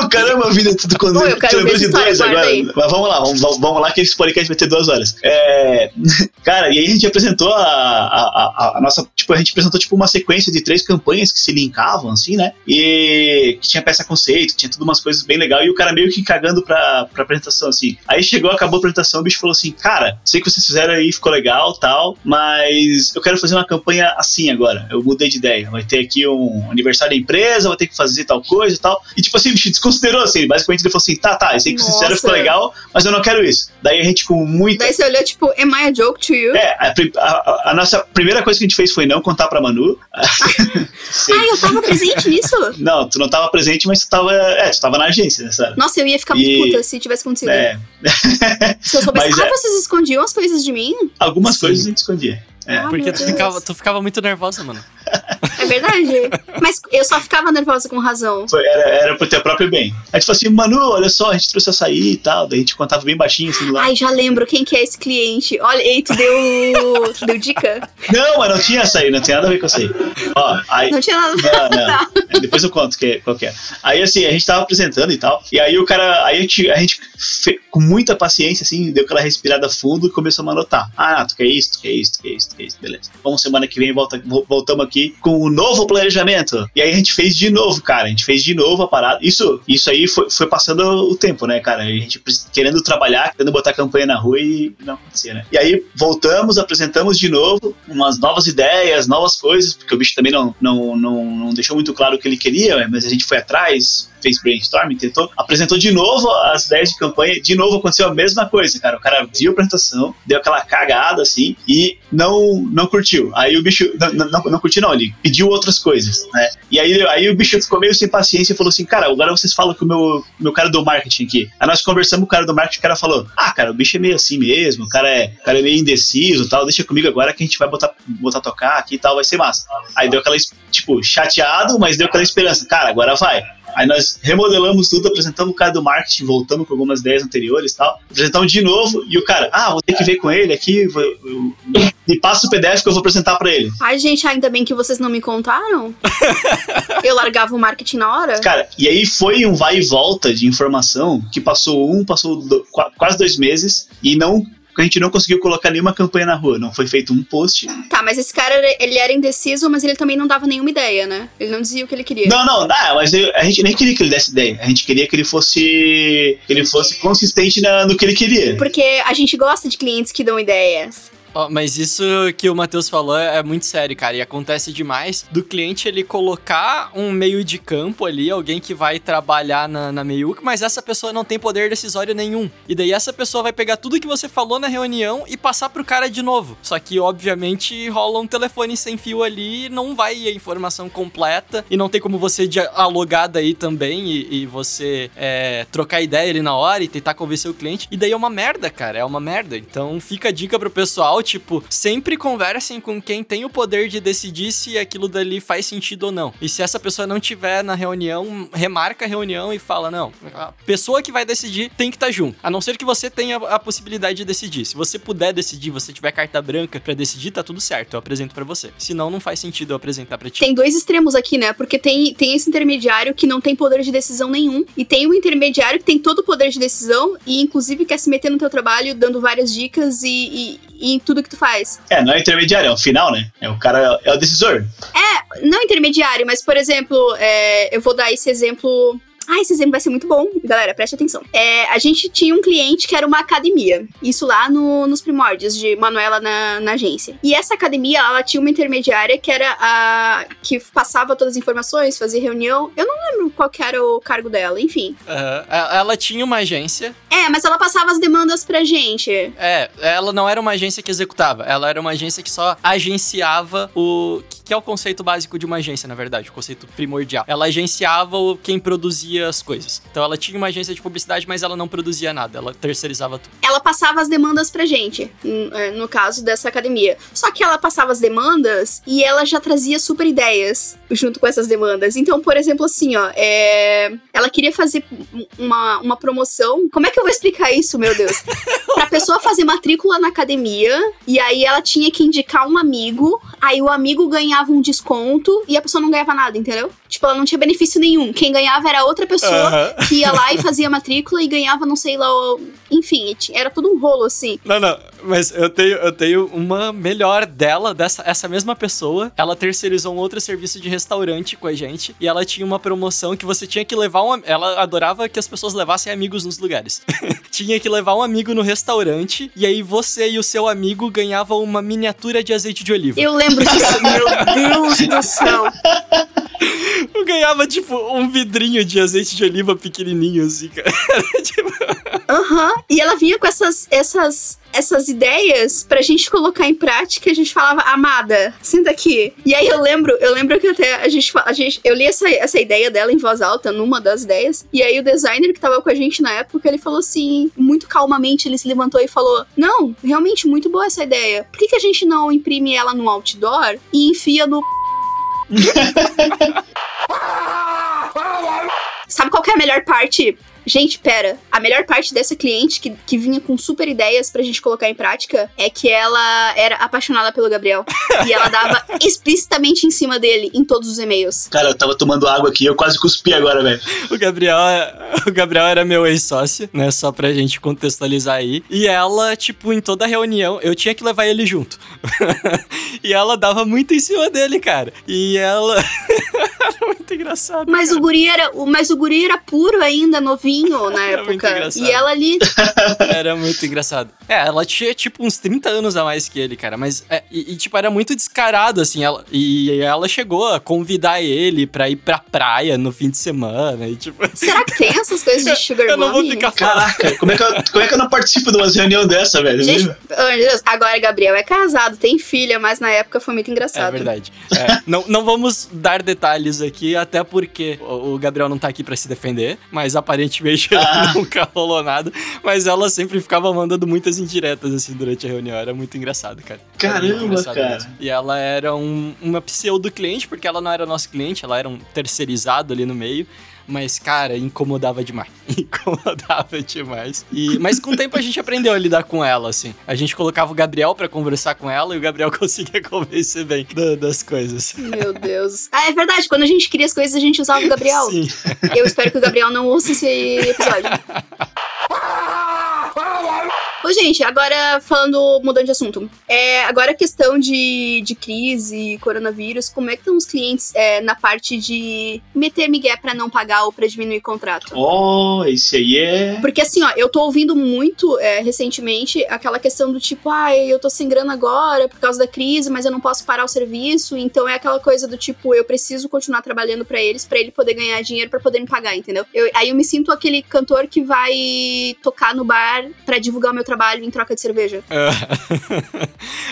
Caramba, vida, tudo quando Pô, eu quero ver essa história, guarda aí. Mas vamos lá, vamos, vamos lá que esse podcast vai ter duas horas. É, cara, e aí a gente apresentou a, a, a- a nossa. Tipo, a gente apresentou tipo uma sequência de três campanhas que se linkavam, assim, né? E que tinha peça conceito, tinha tudo umas coisas bem legais, e o cara meio que cagando pra, pra apresentação, assim. Aí chegou, acabou a apresentação, o bicho falou assim: Cara, sei que vocês fizeram aí, ficou legal tal, mas eu quero fazer uma campanha assim agora. Eu mudei de ideia. Vai ter aqui um aniversário da empresa, vou ter que fazer tal coisa e tal. E tipo assim, bicho desconsiderou, assim. Basicamente ele falou assim: Tá, tá, eu sei que vocês fizeram, Nossa. ficou legal, mas eu não quero isso. Daí a gente, com muita. Daí você olhou, tipo, am I a joke to you? É, a, a- a- nossa primeira coisa que a gente fez foi não contar pra Manu. Ah, eu tava presente nisso? Não, tu não tava presente, mas tu tava. É, tu tava na agência, né, sabe? Nossa, eu ia ficar muito E- puta se tivesse acontecido. É, Se eu soubesse, Mas ah, é. vocês escondiam as coisas de mim? algumas Sim. coisas a gente escondia. É. Ah, Porque tu ficava, tu ficava muito nervosa, mano. É verdade. Mas eu só ficava nervosa com razão. Foi- era, era pro teu próprio bem. A gente falou assim, Manu, olha só, a gente trouxe açaí e tal. Daí a gente contava bem baixinho assim do lado. Ai, já lembro quem que é esse cliente. Olha, ei, tu deu. tu deu dica? Não, mas não tinha açaí, não tem nada a ver com açaí. Ó, aí. Não tinha nada. Não, não. Depois eu conto que, qual que é. Aí assim, a gente tava apresentando e tal. E aí o cara. Aí a gente, a gente fe- com muita paciência, assim, deu aquela respirada fundo e começou a anotar. Ah, tu quer isso, tu quer isso, tu quer isso, tu quer isso, beleza. Vamos semana que vem, volta, vo- voltamos aqui com novo planejamento. E aí a gente fez de novo, cara. A gente fez de novo a parada. Isso, isso aí foi, foi passando o tempo, né, cara? A gente querendo trabalhar, querendo botar campanha na rua e não acontecia, né? E aí voltamos, apresentamos de novo umas novas ideias, novas coisas, porque o bicho também não, não, não, não deixou muito claro o que ele queria, mas a gente foi atrás, fez brainstorming, tentou, apresentou de novo as ideias de campanha, de novo aconteceu a mesma coisa, cara. O cara viu a apresentação, deu aquela cagada assim e não não curtiu. Aí o bicho não, não, não curtiu, não, ele pediu outras coisas, né? E aí, aí o bicho ficou meio sem paciência e falou assim: Cara, agora vocês falam com o meu, meu cara do marketing aqui. Aí nós conversamos com o cara do marketing, o cara falou: Ah, cara, o bicho é meio assim mesmo, o cara é, o cara é meio indeciso tal, deixa comigo agora que a gente vai botar, botar tocar aqui e tal, vai ser massa. Aí deu aquela, tipo, chateado, mas deu aquela esperança: Cara, agora vai. Aí nós remodelamos tudo, apresentamos o cara do marketing, voltamos com algumas ideias anteriores e tal. Apresentamos de novo e o cara, ah, vou ter que ver com ele aqui, vou, eu, me passa o PDF que eu vou apresentar para ele. Ai, gente, ainda bem que vocês não me contaram. eu largava o marketing na hora. Cara, e aí foi um vai e volta de informação que passou um, passou do, quase dois meses e não a gente não conseguiu colocar nenhuma campanha na rua, não foi feito um post. Tá, mas esse cara, ele era indeciso, mas ele também não dava nenhuma ideia, né? Ele não dizia o que ele queria. Não, não, não mas eu, a gente nem queria que ele desse ideia. A gente queria que ele fosse que ele fosse consistente na, no que ele queria. Porque a gente gosta de clientes que dão ideias. Oh, mas isso que o Matheus falou é muito sério, cara. E acontece demais do cliente ele colocar um meio de campo ali, alguém que vai trabalhar na, na meiuca, mas essa pessoa não tem poder decisório nenhum. E daí essa pessoa vai pegar tudo que você falou na reunião e passar pro cara de novo. Só que, obviamente, rola um telefone sem fio ali, não vai a informação completa e não tem como você dialogar daí também e, e você é, trocar ideia ali na hora e tentar convencer o cliente. E daí é uma merda, cara. É uma merda. Então fica a dica pro pessoal tipo, sempre conversem com quem tem o poder de decidir se aquilo dali faz sentido ou não. E se essa pessoa não tiver na reunião, remarca a reunião e fala: não, a pessoa que vai decidir tem que estar tá junto. A não ser que você tenha a possibilidade de decidir. Se você puder decidir, você tiver carta branca para decidir, tá tudo certo. Eu apresento para você. Senão, não faz sentido eu apresentar pra ti. Tem dois extremos aqui, né? Porque tem, tem esse intermediário que não tem poder de decisão nenhum, e tem o intermediário que tem todo o poder de decisão e, inclusive, quer se meter no teu trabalho dando várias dicas e, e, e em tudo que tu faz. É, não é intermediário, é o final, né? É o cara, é o decisor. É, não intermediário, mas, por exemplo, é, eu vou dar esse exemplo ah, esse exemplo vai ser muito bom. Galera, preste atenção. É, a gente tinha um cliente que era uma academia. Isso lá no, nos primórdios de Manuela na, na, agência. E essa academia, ela tinha uma intermediária que era a. que passava todas as informações, fazia reunião. Eu não lembro qual era o cargo dela, enfim. Uhum. Ela tinha uma agência. É, mas ela passava as demandas pra gente. É, ela não era uma agência que executava. Ela era uma agência que só agenciava o. que é o conceito básico de uma agência, na verdade, o conceito primordial. Ela agenciava quem produzia produzia as coisas. Então ela tinha uma agência de publicidade, mas ela não produzia nada, ela terceirizava tudo. Ela passava as demandas pra gente, é, no caso dessa academia. Só que ela passava as demandas e ela já trazia super ideias junto com essas demandas. Então, por exemplo, assim, ó, é... ela queria fazer uma, uma promoção. Como é que eu vou explicar isso, meu Deus? pra pessoa fazer matrícula na academia, e aí ela tinha que indicar um amigo, aí o amigo ganhava um desconto e a pessoa não ganhava nada, entendeu? Tipo, ela não tinha benefício nenhum. Quem ganhava era outra pessoa que ia lá e fazia matrícula e ganhava, não sei lá, enfim, era tudo um rolo assim. Não, não, mas eu tenho, eu tenho uma melhor dela, dessa essa mesma pessoa. Ela terceirizou um outro serviço de restaurante com a gente e ela tinha uma promoção que você tinha que levar um. Ela adorava que as pessoas levassem amigos nos lugares. tinha que levar um amigo no restaurante e aí você e o seu amigo ganhavam uma miniatura de azeite de oliva. Eu lembro disso, meu Deus do céu. Eu ganhava, tipo, um vidrinho de azeite de oliva pequenininho, assim, cara. tipo... Aham. Uhum. E ela vinha com essas, essas, essas ideias pra gente colocar em prática. A gente falava, amada, senta aqui. E aí eu lembro, eu lembro que até a gente, a gente eu li essa, essa ideia dela em voz alta, numa das ideias. E aí o designer que tava com a gente na época, ele falou assim, muito calmamente, ele se levantou e falou: Não, realmente muito boa essa ideia. Por que, que a gente não imprime ela no outdoor e enfia no Sabe qual é a melhor parte Gente, pera. A melhor parte dessa cliente que, que vinha com super ideias pra gente colocar em prática é que ela era apaixonada pelo Gabriel. e ela dava explicitamente em cima dele em todos os e-mails. Cara, eu tava tomando água aqui, eu quase cuspi agora, velho. O Gabriel, o Gabriel era meu ex-sócio, né? Só pra gente contextualizar aí. E ela, tipo, em toda reunião, eu tinha que levar ele junto. e ela dava muito em cima dele, cara. E ela. era muito engraçado. Mas o guri era, o- mas o guri era puro ainda, novinho na época. E ela ali. Era muito engraçado. É, ela tinha, tipo, uns 30 anos a mais que ele, cara. Mas, é, e, e, tipo, era muito descarado, assim. Ela, e ela chegou a convidar ele pra ir pra praia no fim de semana. E, tipo, Será que tem essas coisas de Sugar eu não vou ficar falando. Caraca, como é, que eu, como é que eu não participo de uma reunião dessa, velho? Gente, meu Deus, agora Gabriel é casado, tem filha, mas na época foi muito engraçado. É verdade. É, não, não vamos dar detalhes aqui, até porque o, o Gabriel não tá aqui pra se defender, mas aparentemente Ah. nunca rolou nada. Mas ela sempre ficava mandando muitas indiretas assim durante a reunião. Era muito engraçado, cara. Caramba, engraçado cara. mesmo. E ela era um, uma pseudo-cliente, porque ela não era nosso cliente, ela era um terceirizado ali no meio. Mas, cara, incomodava demais. Incomodava demais. E, mas com o tempo a gente aprendeu a lidar com ela, assim. A gente colocava o Gabriel pra conversar com ela e o Gabriel conseguia convencer bem da- das coisas. Meu Deus. Ah, é verdade, quando a gente queria as coisas, a gente usava o Gabriel. Sim. Eu espero que o Gabriel não ouça esse episódio. Ô, gente, agora falando, mudando de assunto. É, agora a questão de, de crise, coronavírus, como é que estão os clientes é, na parte de meter migué pra não pagar ou pra diminuir contrato? Oh, esse aí é. Porque assim, ó, eu tô ouvindo muito é, recentemente aquela questão do tipo, ah, eu tô sem grana agora por causa da crise, mas eu não posso parar o serviço. Então é aquela coisa do tipo, eu preciso continuar trabalhando pra eles pra ele poder ganhar dinheiro pra poder me pagar, entendeu? Eu- aí eu me sinto aquele cantor que vai tocar no bar pra divulgar o meu trabalho em troca de cerveja.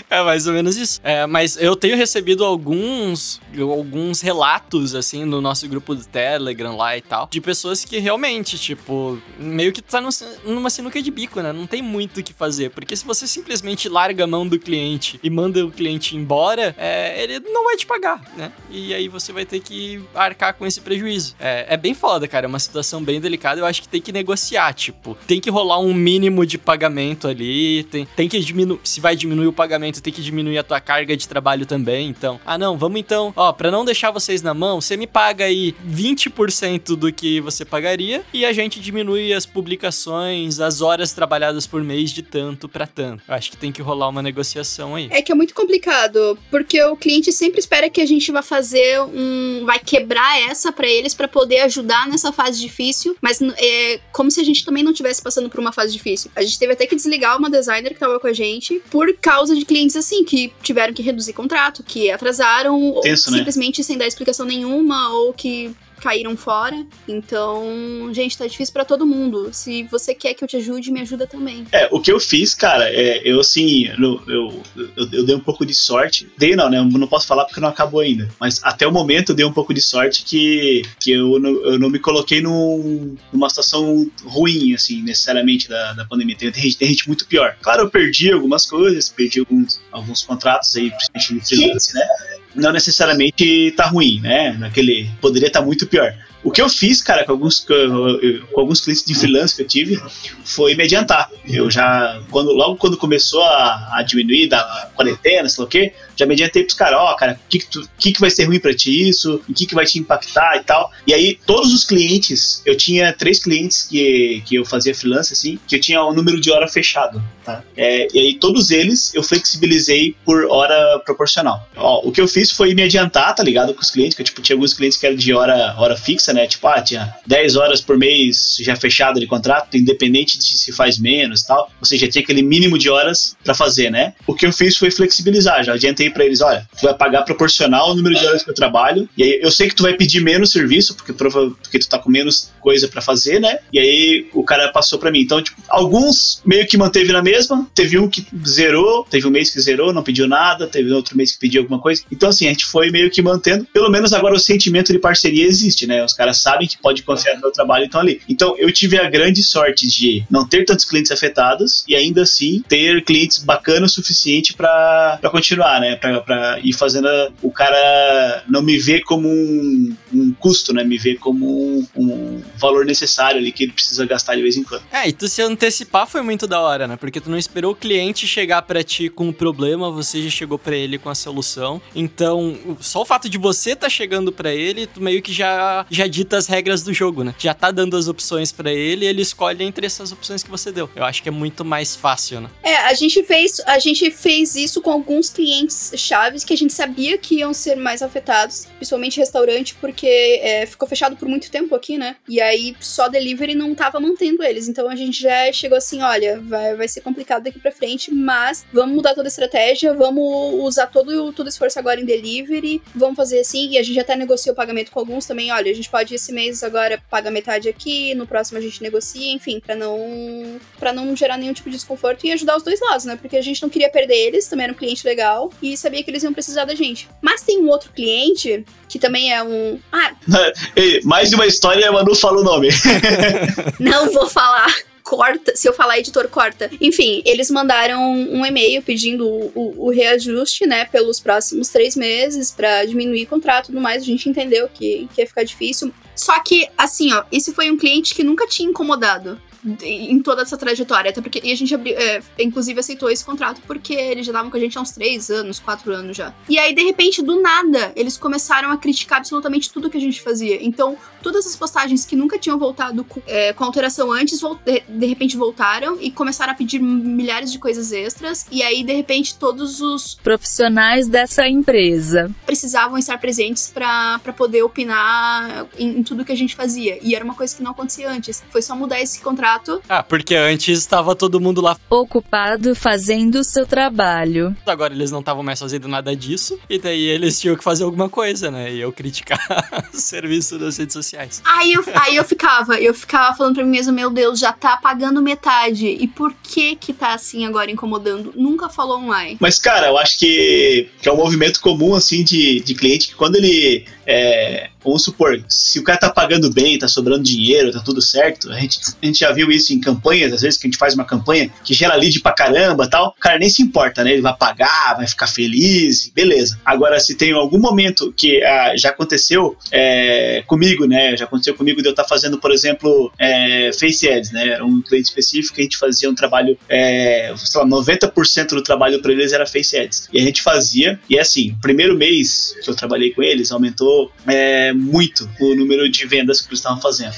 É mais ou menos isso. É, mas eu tenho recebido alguns, alguns relatos, assim, no nosso grupo do Telegram lá e tal, de pessoas que realmente, tipo, meio que tá num- numa sinuca de bico, né? Não tem muito o que fazer. Porque se você simplesmente larga a mão do cliente e manda o cliente embora, é, ele não vai te pagar, né? E aí você vai ter que arcar com esse prejuízo. É, é bem foda, cara. É uma situação bem delicada. Eu acho que tem que negociar, tipo, tem que rolar um mínimo de pagamento ali, tem, tem que diminuir, se vai diminuir o pagamento, tem que diminuir a tua carga de trabalho também, então, ah não, vamos então, ó, pra não deixar vocês na mão, você me paga aí 20% do que você pagaria e a gente diminui as publicações, as horas trabalhadas por mês de tanto pra tanto. Eu acho que tem que rolar uma negociação aí. É que é muito complicado, porque o cliente sempre espera que a gente vá fazer um. vai quebrar essa pra eles pra poder ajudar nessa fase difícil, mas é como se a gente também não estivesse passando por uma fase difícil. A gente teve até que desligar uma designer que tava com a gente por causa de clientes assim, que tiveram que reduzir contrato, que atrasaram, ou né? simplesmente sem dar explicação nenhuma, ou que caíram fora. Então, gente, tá difícil pra todo mundo. Se você quer que eu te ajude, me ajuda também. É, o que eu fiz, cara, é, eu assim, eu, eu, eu, eu dei um pouco de sorte. Dei não, né? Não posso falar porque não acabou ainda. Mas até o momento eu dei um pouco de sorte que, que eu, não, eu não me coloquei num, numa situação ruim, assim, necessariamente da, da pandemia. Tem, tem, gente, tem gente muito pior. Claro, eu perdi algumas coisas, perdi alguns, alguns contratos aí, principalmente no freelance, né? Não necessariamente tá ruim, né? Naquele. Poderia estar muito pior. O que eu fiz, cara, com alguns, com alguns clientes de freelance que eu tive, foi me adiantar. Eu já, quando, logo quando começou a, a diminuir da quarentena, sei lá o quê, já me adiantei pros caras, ó, cara, o que que, que que vai ser ruim pra ti isso? O que que vai te impactar e tal. E aí, todos os clientes, eu tinha três clientes que, que eu fazia freelance, assim, que eu tinha o número de hora fechado, tá? É, e aí, todos eles, eu flexibilizei por hora proporcional. Ó, o que eu fiz foi me adiantar, tá ligado, com os clientes, que tipo, tinha alguns clientes que eram de hora, hora fixa, né? Tipo, ah, tinha 10 horas por mês já fechado de contrato, independente de se faz menos e tal. Ou seja, tinha aquele mínimo de horas pra fazer, né? O que eu fiz foi flexibilizar. Já adiantei pra eles, olha, tu vai pagar proporcional ao número de horas que eu trabalho. E aí eu sei que tu vai pedir menos serviço, porque, porque tu tá com menos coisa pra fazer, né? E aí o cara passou pra mim. Então, tipo, alguns meio que manteve na mesma. Teve um que zerou, teve um mês que zerou, não pediu nada, teve outro mês que pediu alguma coisa. Então, assim, a gente foi meio que mantendo. Pelo menos agora o sentimento de parceria existe, né? Os caras sabem que pode confiar no meu trabalho e estão ali. Então, eu tive a grande sorte de não ter tantos clientes afetados e ainda assim ter clientes bacanas o suficiente pra continuar, né? Pra, pra ir fazendo a- o cara não me ver como um, um custo, né? Me ver como um, um- valor necessário ali que ele precisa gastar de vez em quando. É, e tu se antecipar foi muito da hora, né? Porque tu não esperou o cliente chegar pra ti com o problema, você já chegou pra ele com a solução. Então, só o fato de você tá chegando pra ele, tu meio que já, já dita as regras do jogo, né? Já tá dando as opções pra ele e ele escolhe entre essas opções que você deu. Eu acho que é muito mais fácil, né? É, a gente fez, a gente fez isso com alguns clientes chaves que a gente sabia que iam ser mais afetados, principalmente restaurante, porque é, ficou fechado por muito tempo aqui, né? E aí só delivery não tava mantendo eles. Então a gente já chegou assim, olha, vai, vai ser complicado daqui pra frente, mas vamos mudar toda a estratégia, vamos usar todo, todo o esforço agora em delivery, vamos fazer assim, e a gente até negociou o pagamento com alguns também, olha, a gente pode esse mês agora paga metade aqui, no próximo a gente negocia, enfim, pra não para não gerar nenhum tipo de desconforto e ajudar os dois lados, né? Porque a gente não queria perder eles, também era um cliente legal e sabia que eles iam precisar da gente. Mas tem um outro cliente que também é um, ah, Ei, mais de uma história, a Manu fala o nome. não vou falar. Corta, se eu falar editor, corta. Enfim, eles mandaram um e-mail pedindo o, o- o reajuste, né, pelos próximos três meses pra diminuir o contrato e tudo mais. A gente entendeu que, que ia ficar difícil. Só que, assim, ó, esse foi um cliente que nunca tinha incomodado em toda essa trajetória. Até porque e a gente é, inclusive aceitou esse contrato porque eles já estavam com a gente há uns três anos, quatro anos já. E aí, de repente, do nada, eles começaram a criticar absolutamente tudo que a gente fazia. Então, todas as postagens que nunca tinham voltado com, é, com alteração antes, de, de repente voltaram e começaram a pedir milhares de coisas extras. E aí, de repente, todos os profissionais dessa empresa. precisavam estar presentes pra pra poder opinar em, em tudo que a gente fazia. E era uma coisa que não acontecia antes. Foi só mudar esse contrato. Ah, porque antes estava todo mundo lá, Ocupado fazendo seu trabalho. agora eles não estavam mais fazendo nada disso, e daí eles tinham que fazer alguma coisa, né? E eu criticar o serviço das redes sociais. Aí eu, aí eu ficava, eu ficava falando pra mim mesma, meu Deus, já tá pagando metade. E por que que tá assim agora incomodando? Nunca falou online. Mas, cara, eu acho que, que é um movimento comum, assim, de, de cliente que quando ele. É, vamos supor, se o cara tá pagando bem, tá sobrando dinheiro, tá tudo certo, a gente, a gente já viu isso em campanhas, às vezes que a gente faz uma campanha que gera lead pra caramba tal, o cara nem se importa, né? Ele vai pagar, vai ficar feliz, beleza. Agora, se tem algum momento que ah, já aconteceu é, comigo, né? Já aconteceu comigo de eu estar fazendo, por exemplo, é, Face Ads, né? Era um cliente específico que a gente fazia um trabalho, é, sei lá, 90% do trabalho para eles era Face Ads. E a gente fazia, e assim, o primeiro mês que eu trabalhei com eles, aumentou é, muito o número de vendas que eles estavam fazendo.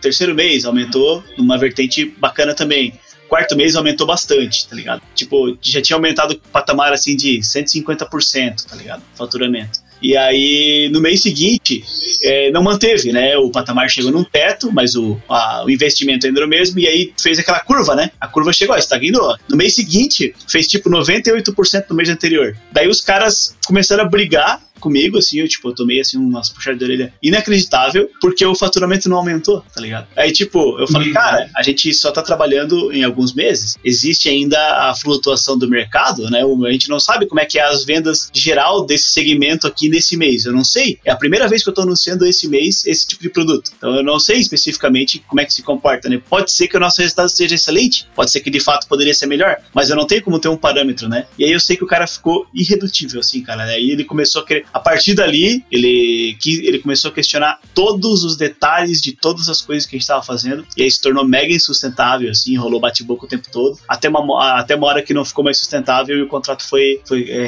Terceiro mês aumentou numa vertente bacana também quarto mês aumentou bastante, tá ligado? Tipo, já tinha aumentado o patamar assim de 150%, tá ligado? Faturamento. E aí, no mês seguinte, é, não manteve, né? O patamar chegou num teto, mas o, a- o investimento ainda era o mesmo, e aí fez aquela curva, né? A curva chegou, estagnou. No mês seguinte, fez tipo 98% no mês anterior. Daí os caras começaram a brigar comigo, assim, eu, tipo, eu tomei, assim, umas puxadas de orelha inacreditável, porque o faturamento não aumentou, tá ligado? Aí, tipo, eu falei, cara, a gente só tá trabalhando em alguns meses, existe ainda a flutuação do mercado, né? A gente não sabe como é que é as vendas geral desse segmento aqui nesse mês, eu não sei. É a primeira vez que eu tô anunciando esse mês esse tipo de produto. Então eu não sei especificamente como é que se comporta, né? Pode ser que o nosso resultado seja excelente, pode ser que de fato poderia ser melhor, mas eu não tenho como ter um parâmetro, né? E aí eu sei que o cara ficou irredutível, assim, cara. Aí ele começou a querer. A partir dali, ele, ele começou a questionar todos os detalhes de todas as coisas que a gente estava fazendo. E aí se tornou mega insustentável, assim, rolou bate-boca o tempo todo. Até uma, até uma hora que não ficou mais sustentável e o contrato foi, foi é.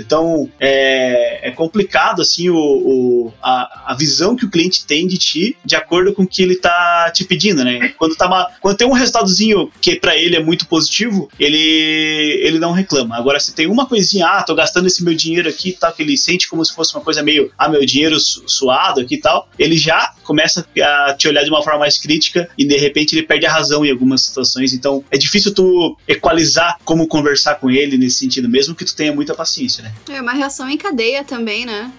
Então é, é complicado, assim, o, o- a, a visão que o cliente tem de ti de acordo com o que ele tá te pedindo, né? Quando, tá uma, quando tem um resultadozinho que para ele é muito positivo, ele, ele não reclama. Agora, se tem uma coisinha, ah, tô gastando esse meu dinheiro aqui tal, que ele sente como se fosse uma coisa meio, ah, meu dinheiro su- suado aqui e tal, ele já começa a te olhar de uma forma mais crítica e de repente ele perde a razão em algumas situações. Então, é difícil tu equalizar como conversar com ele nesse sentido, mesmo que tu tenha muita paciência, né? É uma reação em cadeia também, né?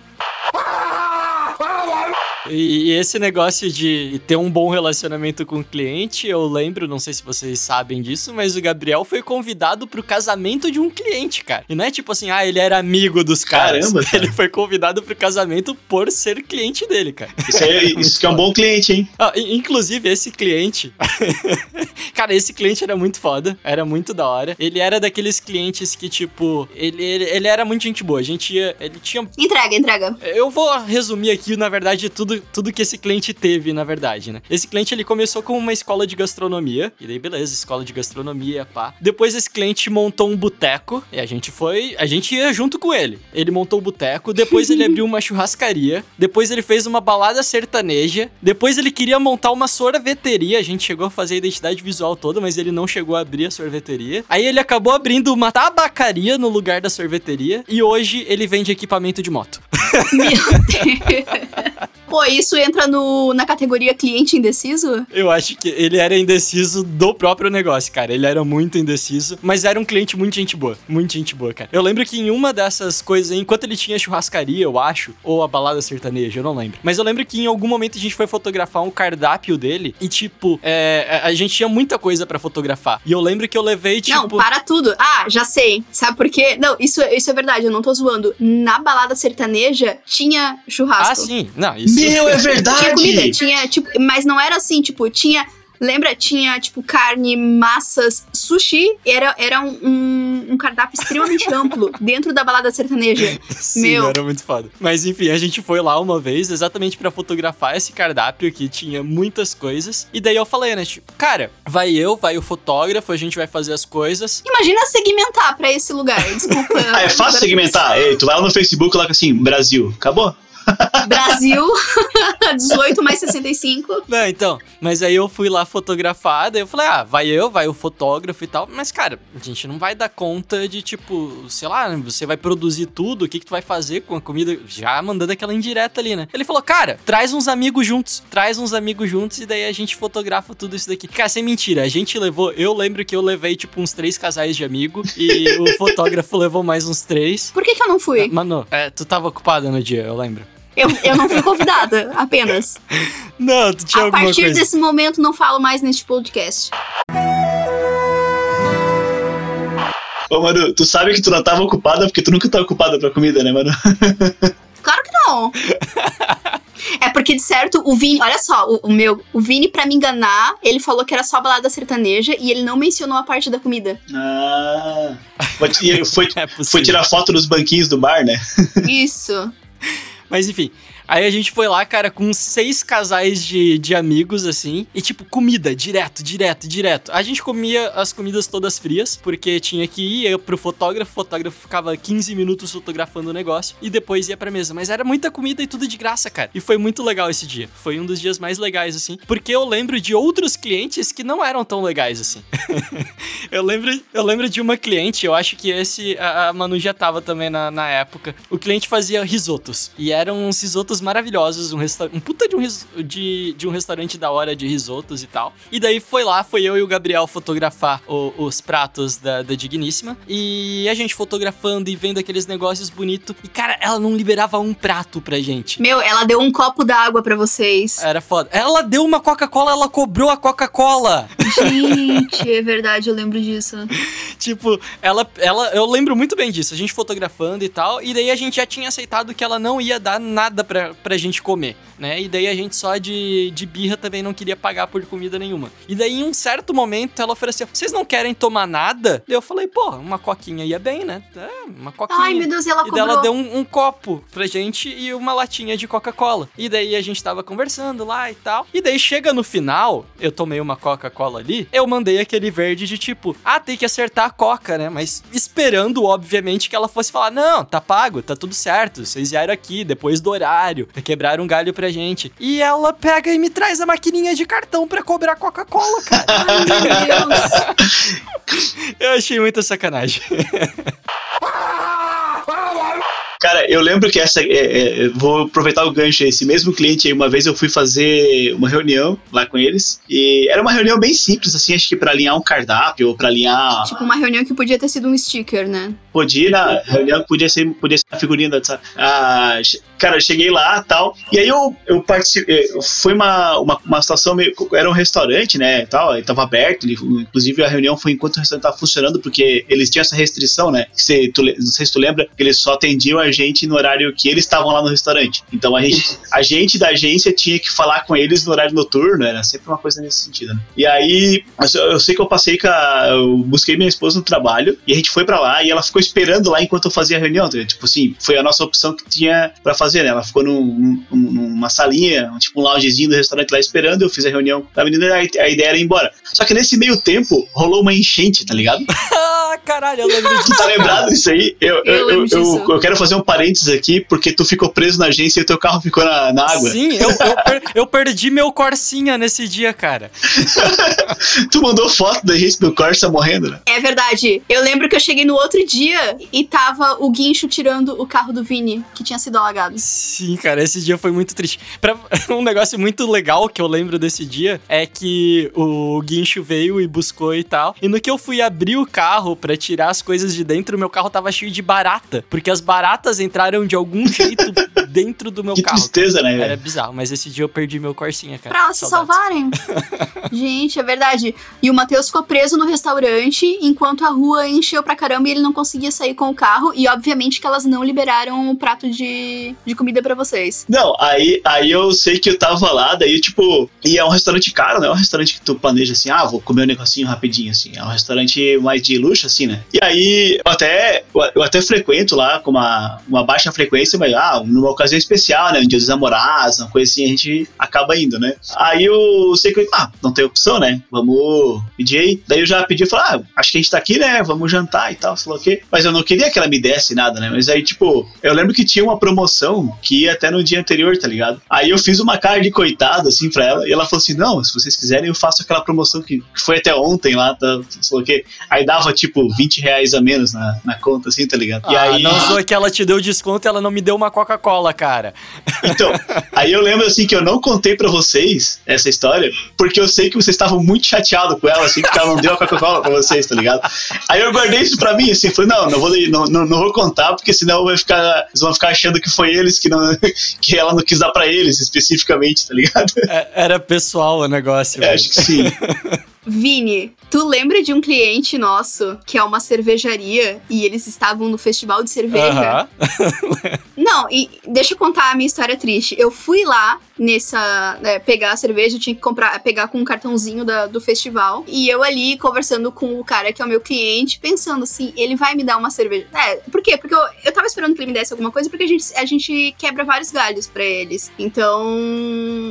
E, e esse negócio de ter um bom relacionamento com o cliente, eu lembro, não sei se vocês sabem disso, mas o Gabriel foi convidado pro casamento de um cliente, cara. E não é tipo assim, ah, ele era amigo dos caras. Caramba, cara. Ele foi convidado pro casamento por ser cliente dele, cara. Isso, é, isso que é um bom cliente, hein? Ah, inclusive, esse cliente. Cara, esse cliente era muito foda. Era muito da hora. Ele era daqueles clientes que, tipo, ele, ele, ele era muito gente boa. A gente ia. Ele tinha. Entrega, entrega. Eu vou resumir aqui, na verdade, tudo tudo, tudo que esse cliente teve, na verdade, né? Esse cliente ele começou com uma escola de gastronomia, e daí beleza, escola de gastronomia, pá. Depois esse cliente montou um boteco, e a gente foi, a gente ia junto com ele. Ele montou o boteco, depois ele abriu uma churrascaria, depois ele fez uma balada sertaneja, depois ele queria montar uma sorveteria, a gente chegou a fazer a identidade visual toda, mas ele não chegou a abrir a sorveteria. Aí ele acabou abrindo uma tabacaria no lugar da sorveteria, e hoje ele vende equipamento de moto. Meu Deus. Pô, isso entra no, na categoria cliente indeciso? Eu acho que ele era indeciso do próprio negócio, cara. Ele era muito indeciso, mas era um cliente muito gente boa. Muito gente boa, cara. Eu lembro que em uma dessas coisas, enquanto ele tinha churrascaria, eu acho, ou a balada sertaneja, eu não lembro. Mas eu lembro que em algum momento a gente foi fotografar um cardápio dele e, tipo, é, a gente tinha muita coisa para fotografar. E eu lembro que eu levei, tipo. Não, para tudo. Ah, já sei. Sabe por quê? Não, isso, isso é verdade, eu não tô zoando. Na balada sertaneja tinha churrasco. Ah, sim. Não, isso. Meu, é verdade! Tinha comida, tinha, tipo, mas não era assim, tipo, tinha. Lembra? Tinha, tipo, carne, massas, sushi. Era, era um, um, um cardápio extremamente amplo dentro da balada sertaneja. Sim, Meu. era muito foda. Mas enfim, a gente foi lá uma vez exatamente pra fotografar esse cardápio que tinha muitas coisas. E daí eu falei, né, tipo, cara, vai eu, vai o fotógrafo, a gente vai fazer as coisas. Imagina segmentar pra esse lugar. Desculpa. Ah, é fácil segmentar. Ei, tu vai lá no Facebook e coloca assim, Brasil. Acabou? Brasil, 18 mais 65. Não, então, mas aí eu fui lá fotografar, daí eu falei, ah, vai eu, vai o fotógrafo e tal. Mas, cara, a gente não vai dar conta de, tipo, sei lá, você vai produzir tudo, o que, que tu vai fazer com a comida? Já mandando aquela indireta ali, né? Ele falou, cara, traz uns amigos juntos, traz uns amigos juntos e daí a gente fotografa tudo isso daqui. Cara, sem mentira, a gente levou, eu lembro que eu levei, tipo, uns três casais de amigo e o fotógrafo levou mais uns três. Por que, que eu não fui? Mano, é, tu tava ocupada no dia, eu lembro. Eu, eu não fui convidada, apenas. Não, tu tinha A alguma partir coisa. desse momento, não falo mais neste podcast. Ô, mano, tu sabe que tu não tava ocupada porque tu nunca tá ocupada pra comida, né, mano? Claro que não. É porque, de certo, o Vini, olha só, o, o meu, o Vini, pra me enganar, ele falou que era só balada sertaneja e ele não mencionou a parte da comida. Ah. Foi, foi, É foi tirar foto nos banquinhos do bar, né? Isso. Mas enfim, aí a gente foi lá, cara, com seis casais de, de amigos, assim, e tipo, comida, direto, direto, direto. A gente comia as comidas todas frias, porque tinha que ir pro fotógrafo, o fotógrafo ficava 15 minutos fotografando o negócio, e depois ia pra mesa. Mas era muita comida e tudo de graça, cara. E foi muito legal esse dia. Foi um dos dias mais legais, assim, porque eu lembro de outros clientes que não eram tão legais, assim. eu, lembro, eu lembro de uma cliente, eu acho que esse, a, a Manu já tava também na, na época. O cliente fazia risotos, e eram uns risotos maravilhosos, um, resta um puta de um, ris- de, de um restaurante da hora de risotos e tal. E daí foi lá, foi eu e o Gabriel fotografar o- os pratos da, da Digníssima. E a gente fotografando e vendo aqueles negócios bonitos. E cara, ela não liberava um prato pra gente. Meu, ela deu um copo d'água pra vocês. Era foda. Ela deu uma Coca-Cola, ela cobrou a Coca-Cola. Gente, é verdade, eu lembro disso. tipo, ela, ela. Eu lembro muito bem disso. A gente fotografando e tal. E daí a gente já tinha aceitado que ela não ia dar nada pra, pra gente comer, né? E daí a gente só de, de birra também não queria pagar por comida nenhuma. E daí, em um certo momento, ela ofereceu: Vocês não querem tomar nada? Daí eu falei: Pô, uma coquinha ia bem, né? É, uma coquinha. Ai, meu Deus, e ela E ela deu um, um copo pra gente e uma latinha de Coca-Cola. E daí a gente tava conversando lá e tal. E daí chega no final, eu tomei uma Coca-Cola ali, eu mandei aquele verde de tipo, ah, tem que acertar a Coca, né? Mas esperando, obviamente, que ela fosse falar: não, tá pago, tá tudo certo. Vocês vieram aqui depois do horário, quebraram um galho pra gente. E ela pega e me traz a maquininha de cartão pra cobrar Coca-Cola, cara. Ai, meu Deus. eu achei muita sacanagem. Cara, eu lembro que essa. é, é, vou aproveitar o gancho. Esse mesmo cliente aí, uma vez eu fui fazer uma reunião lá com eles. E era uma reunião bem simples, assim, acho que pra alinhar um cardápio ou pra alinhar. Tipo, uma reunião que podia ter sido um sticker, né? Podia na reunião, podia ser, podia ser a figurinha da. Ah, cara, eu cheguei lá tal. E aí eu, eu participei. Foi uma, uma, uma situação meio. Era um restaurante, né? Tal, ele tava aberto. inclusive a reunião foi enquanto o restaurante tava funcionando, porque eles tinham essa restrição, né? Que se tu não sei se tu lembra, que eles só atendiam a gente no horário que eles estavam lá no restaurante. Então a gente, a gente da agência tinha que falar com eles no horário noturno, era sempre uma coisa nesse sentido, né? E aí, eu sei- que eu passei com a, Eu busquei minha esposa no trabalho e a gente foi pra lá e ela ficou esperando lá enquanto eu fazia a reunião, tá? Tipo assim, foi a nossa opção que tinha pra fazer, né? Ela ficou num, num- numa salinha, um, tipo um loungezinho do restaurante lá esperando, eu fiz a reunião da menina e a, a ideia era ir embora. Só que nesse meio tempo, rolou uma enchente, tá ligado? Ah, caralho, eu lembro disso. Tu tá lembrado disso aí? Eu, Eu eu, eu, disso. eu quero fazer um parênteses aqui, porque tu ficou preso na agência e o teu carro ficou na, na água. Sim, eu, eu, per- eu perdi meu Corsinha nesse dia, cara. Tu mandou foto da gente do Corsa morrendo, né? É verdade. Eu lembro que eu cheguei no outro dia e tava o guincho tirando o carro do Vini, que tinha sido alagado. Sim, cara, esse dia foi muito triste. Pra- um negócio muito legal que eu lembro desse dia é que o guincho veio e buscou e tal. E no que eu fui abrir o carro pra tirar as coisas de dentro, meu carro tava cheio de barata. Porque as baratas entraram de algum jeito dentro do meu Que carro. tristeza, né, Era bizarro, mas esse dia eu perdi meu Corsinha, cara. Pra elas se salvarem. Gente, é verdade. E o Matheus ficou preso no restaurante enquanto a rua encheu pra caramba e ele não conseguia sair com o carro. E obviamente que elas não liberaram o prato de, de comida pra vocês. Não, aí, aí eu sei que eu tava lá, daí, tipo, e é um restaurante caro, né? É um restaurante que tu planeja assim, ah, vou comer um negocinho rapidinho, assim. É um restaurante mais de luxo, assim, né? E aí, eu até, eu até frequento lá com uma, uma baixa frequência, mas, ah, numa ocasião especial, né? Um dia dos namorados, uma coisa assim, a gente acaba indo, né? Aí eu sei que, ah, não tem opção, né? Vamos pedir aí. Daí eu já pedi, falei, ah, acho que a gente tá aqui, né? Vamos jantar e tal, sei lá o quê. Mas eu não queria que ela me desse nada, né? Mas aí, tipo, eu lembro que tinha uma promoção que ia até no dia anterior, tá ligado? Aí eu fiz uma cara de coitado, assim, pra ela, e ela falou assim: não, se vocês quiserem, eu faço aquela promoção que, que foi até ontem lá, tá? Sei lá o quê. Aí dava, tipo, 20 reais a menos na, na conta, assim, tá ligado? E Ah, aí. não zoa que ela te deu desconto e ela não me deu uma Coca-Cola, cara. Então, aí eu lembro assim que eu não contei pra vocês essa história, porque eu sei que vocês estavam muito chateados com ela, assim, porque ela não deu a Coca-Cola pra vocês, tá ligado? Aí eu guardei isso pra mim, assim, falei, não, não vou, não, não, não vou contar, porque senão vai ficar, eles vão ficar achando que foi eles que, não, que ela não quis dar pra eles, especificamente, tá ligado? É- Era pessoal o negócio. É, acho que sim. Vini, tu lembra de um cliente nosso que é uma cervejaria e eles estavam no festival de cerveja? Aham. Não, e deixa eu contar a minha história triste. Eu fui lá nessa. né, pegar a cerveja, eu tinha que comprar, pegar com um cartãozinho da- do festival. E eu ali conversando com o cara que é o meu cliente, pensando assim, ele vai me dar uma cerveja. É, por quê? Porque eu, eu tava esperando que ele me desse alguma coisa, porque a gente, a gente quebra vários galhos pra eles. Então,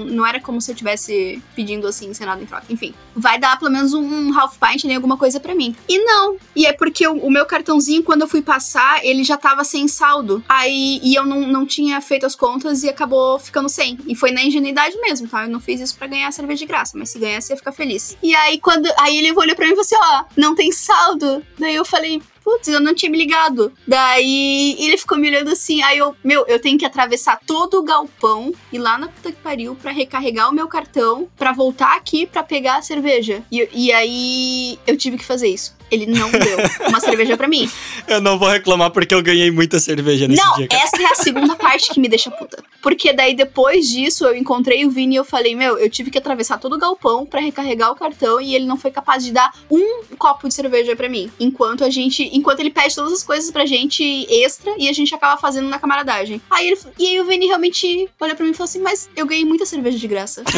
não era como se eu tivesse pedindo assim, sem nada em troca. Enfim, vai dar pelo menos um half pint, nem alguma coisa pra mim. E não. E é porque o, o meu cartãozinho, quando eu fui passar, ele já tava sem saldo. Aí, e eu não, não tinha feito as contas e acabou ficando sem. E foi na ingenuidade mesmo, tá? Eu não fiz isso pra ganhar cerveja de graça, mas se ganhasse, eu ia ficar feliz. E aí, quando. Aí ele olhou pra mim e falou assim: ó, não tem saldo. Daí eu falei. Putz, eu não tinha me ligado. Daí ele ficou me olhando assim. Aí eu, meu, eu tenho que atravessar todo o galpão e lá na puta que pariu pra recarregar o meu cartão, pra voltar aqui pra pegar a cerveja. E, e aí eu tive que fazer isso. Ele não deu uma cerveja pra mim. Eu não vou reclamar porque eu ganhei muita cerveja nesse Não, dia. cara. essa é a segunda parte que me deixa puta. Porque daí depois disso eu encontrei o Vini e eu falei, meu, eu tive que atravessar todo o galpão pra recarregar o cartão e ele não foi capaz de dar um copo de cerveja pra mim. Enquanto a gente, enquanto ele pede todas as coisas pra gente extra e a gente acaba fazendo na camaradagem. Aí ele, e aí o Vini realmente olhou pra mim e falou assim, mas eu ganhei muita cerveja de graça.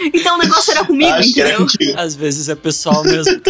então o negócio era comigo, Acho que era entendeu? contigo. Às vezes é pessoal mesmo.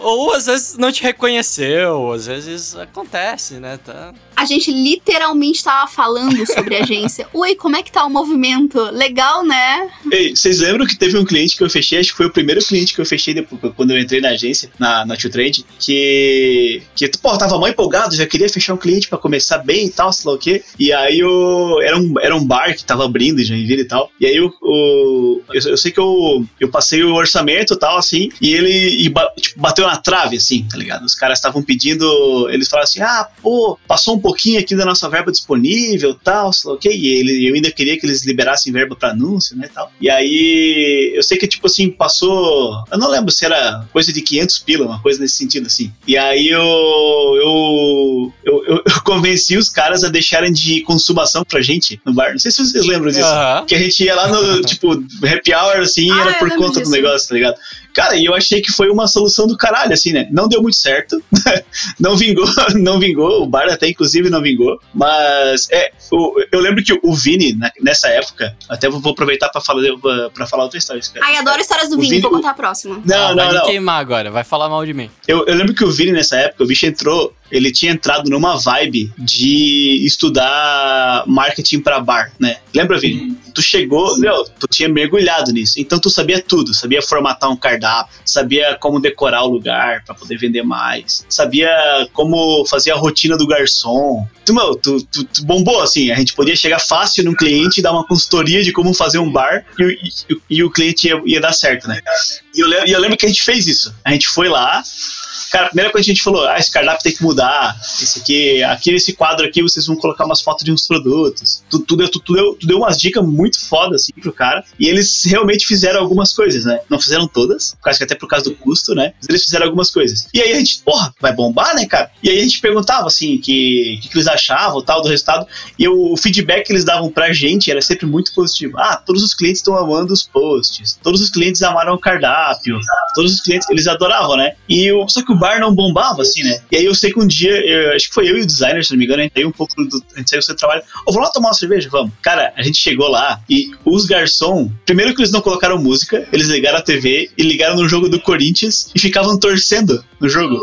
Ou às vezes não te reconheceu, às vezes acontece, né? Tá. A gente literalmente tava falando sobre a agência. Oi, como é que tá o movimento? Legal, né? Ei, vocês lembram que teve um cliente que eu fechei, acho que foi o primeiro cliente que eu fechei depois, quando eu entrei na agência, na, na Tio Trade, que, que, pô, tava mó empolgado, já queria fechar um cliente pra começar bem e tal, sei lá o quê. E aí o, era, um, era um bar que tava abrindo em Joinville e tal. E aí o, o- eu, eu sei que eu, eu passei o orçamento e tal, assim, e ele e ba- tipo, bateu na trave, assim, tá ligado? Os caras estavam pedindo, eles falaram assim, ah, pô, passou um pouquinho aqui da nossa verba disponível tal, sei lá o quê. E ele, eu ainda queria que eles liberassem verba pra anúncio, né, tal. E aí, eu sei que, tipo assim, passou, eu não lembro se era coisa de 500 pila, uma coisa nesse sentido, assim. E aí eu, eu, eu, eu- eu convenci os caras a deixarem de consumação pra gente no bar. Não sei se vocês lembram disso. Aham. Que a gente ia lá no, tipo, happy hour, assim, Ah, era eu por conta do disso. negócio, tá ligado? Cara, e eu achei que foi uma solução do caralho, assim, né? Não deu muito certo, não vingou, não vingou, o bar até inclusive não vingou, mas é, o, eu lembro que o Vini, na- nessa época, até vou aproveitar pra falar, pra falar outra história. cara. Ai, adoro histórias do O Vini, Vini- vou contar a próxima. Não, Ah, não, vai não. queimar agora, vai falar mal de mim. Eu, eu lembro que o Vini, nessa época, o bicho entrou, ele tinha entrado numa vibe de estudar marketing pra bar, né? Lembra, Vini? Tu chegou, meu, tu tinha mergulhado nisso. Então tu sabia tudo, sabia formatar um cardápio, sabia como decorar o lugar pra poder vender mais, sabia como fazer a rotina do garçom. Tu, meu, tu, tu, tu bombou assim, a gente podia chegar fácil num cliente e dar uma consultoria de como fazer um bar e, o- e e o cliente ia, ia dar certo, né? E eu, e eu lembro que a gente fez isso. A gente foi lá, Cara, a primeira coisa que a gente falou, ah, esse cardápio tem que mudar. Esse aqui, aqui nesse quadro aqui, vocês vão colocar umas fotos de uns produtos. Tu, tu, deu, tu, tu deu, tu deu umas dicas muito fodas, assim, pro cara. E eles realmente fizeram algumas coisas, né? Não fizeram todas, causa que até por causa do custo, né? Mas eles fizeram algumas coisas. E aí a gente, porra, vai bombar, né, cara? E aí a gente perguntava, assim, que, que, que eles achavam, tal, do resultado. E o feedback que eles davam pra gente era sempre muito positivo. Ah, todos os clientes estão amando os posts. Todos os clientes amaram o cardápio. Todos os clientes, eles adoravam, né? E o, só que o bar não bombava, assim, né? E aí eu sei que um dia, eu- acho que foi eu e o designer, se não me engano, a gente saiu um pouco do. A gente saiu do seu trabalho. Ô, vamos lá tomar uma cerveja? Vamos. Cara, a gente chegou lá e os garçom, primeiro que eles não colocaram música, eles ligaram a TV e ligaram no jogo do Corinthians e ficavam torcendo no jogo.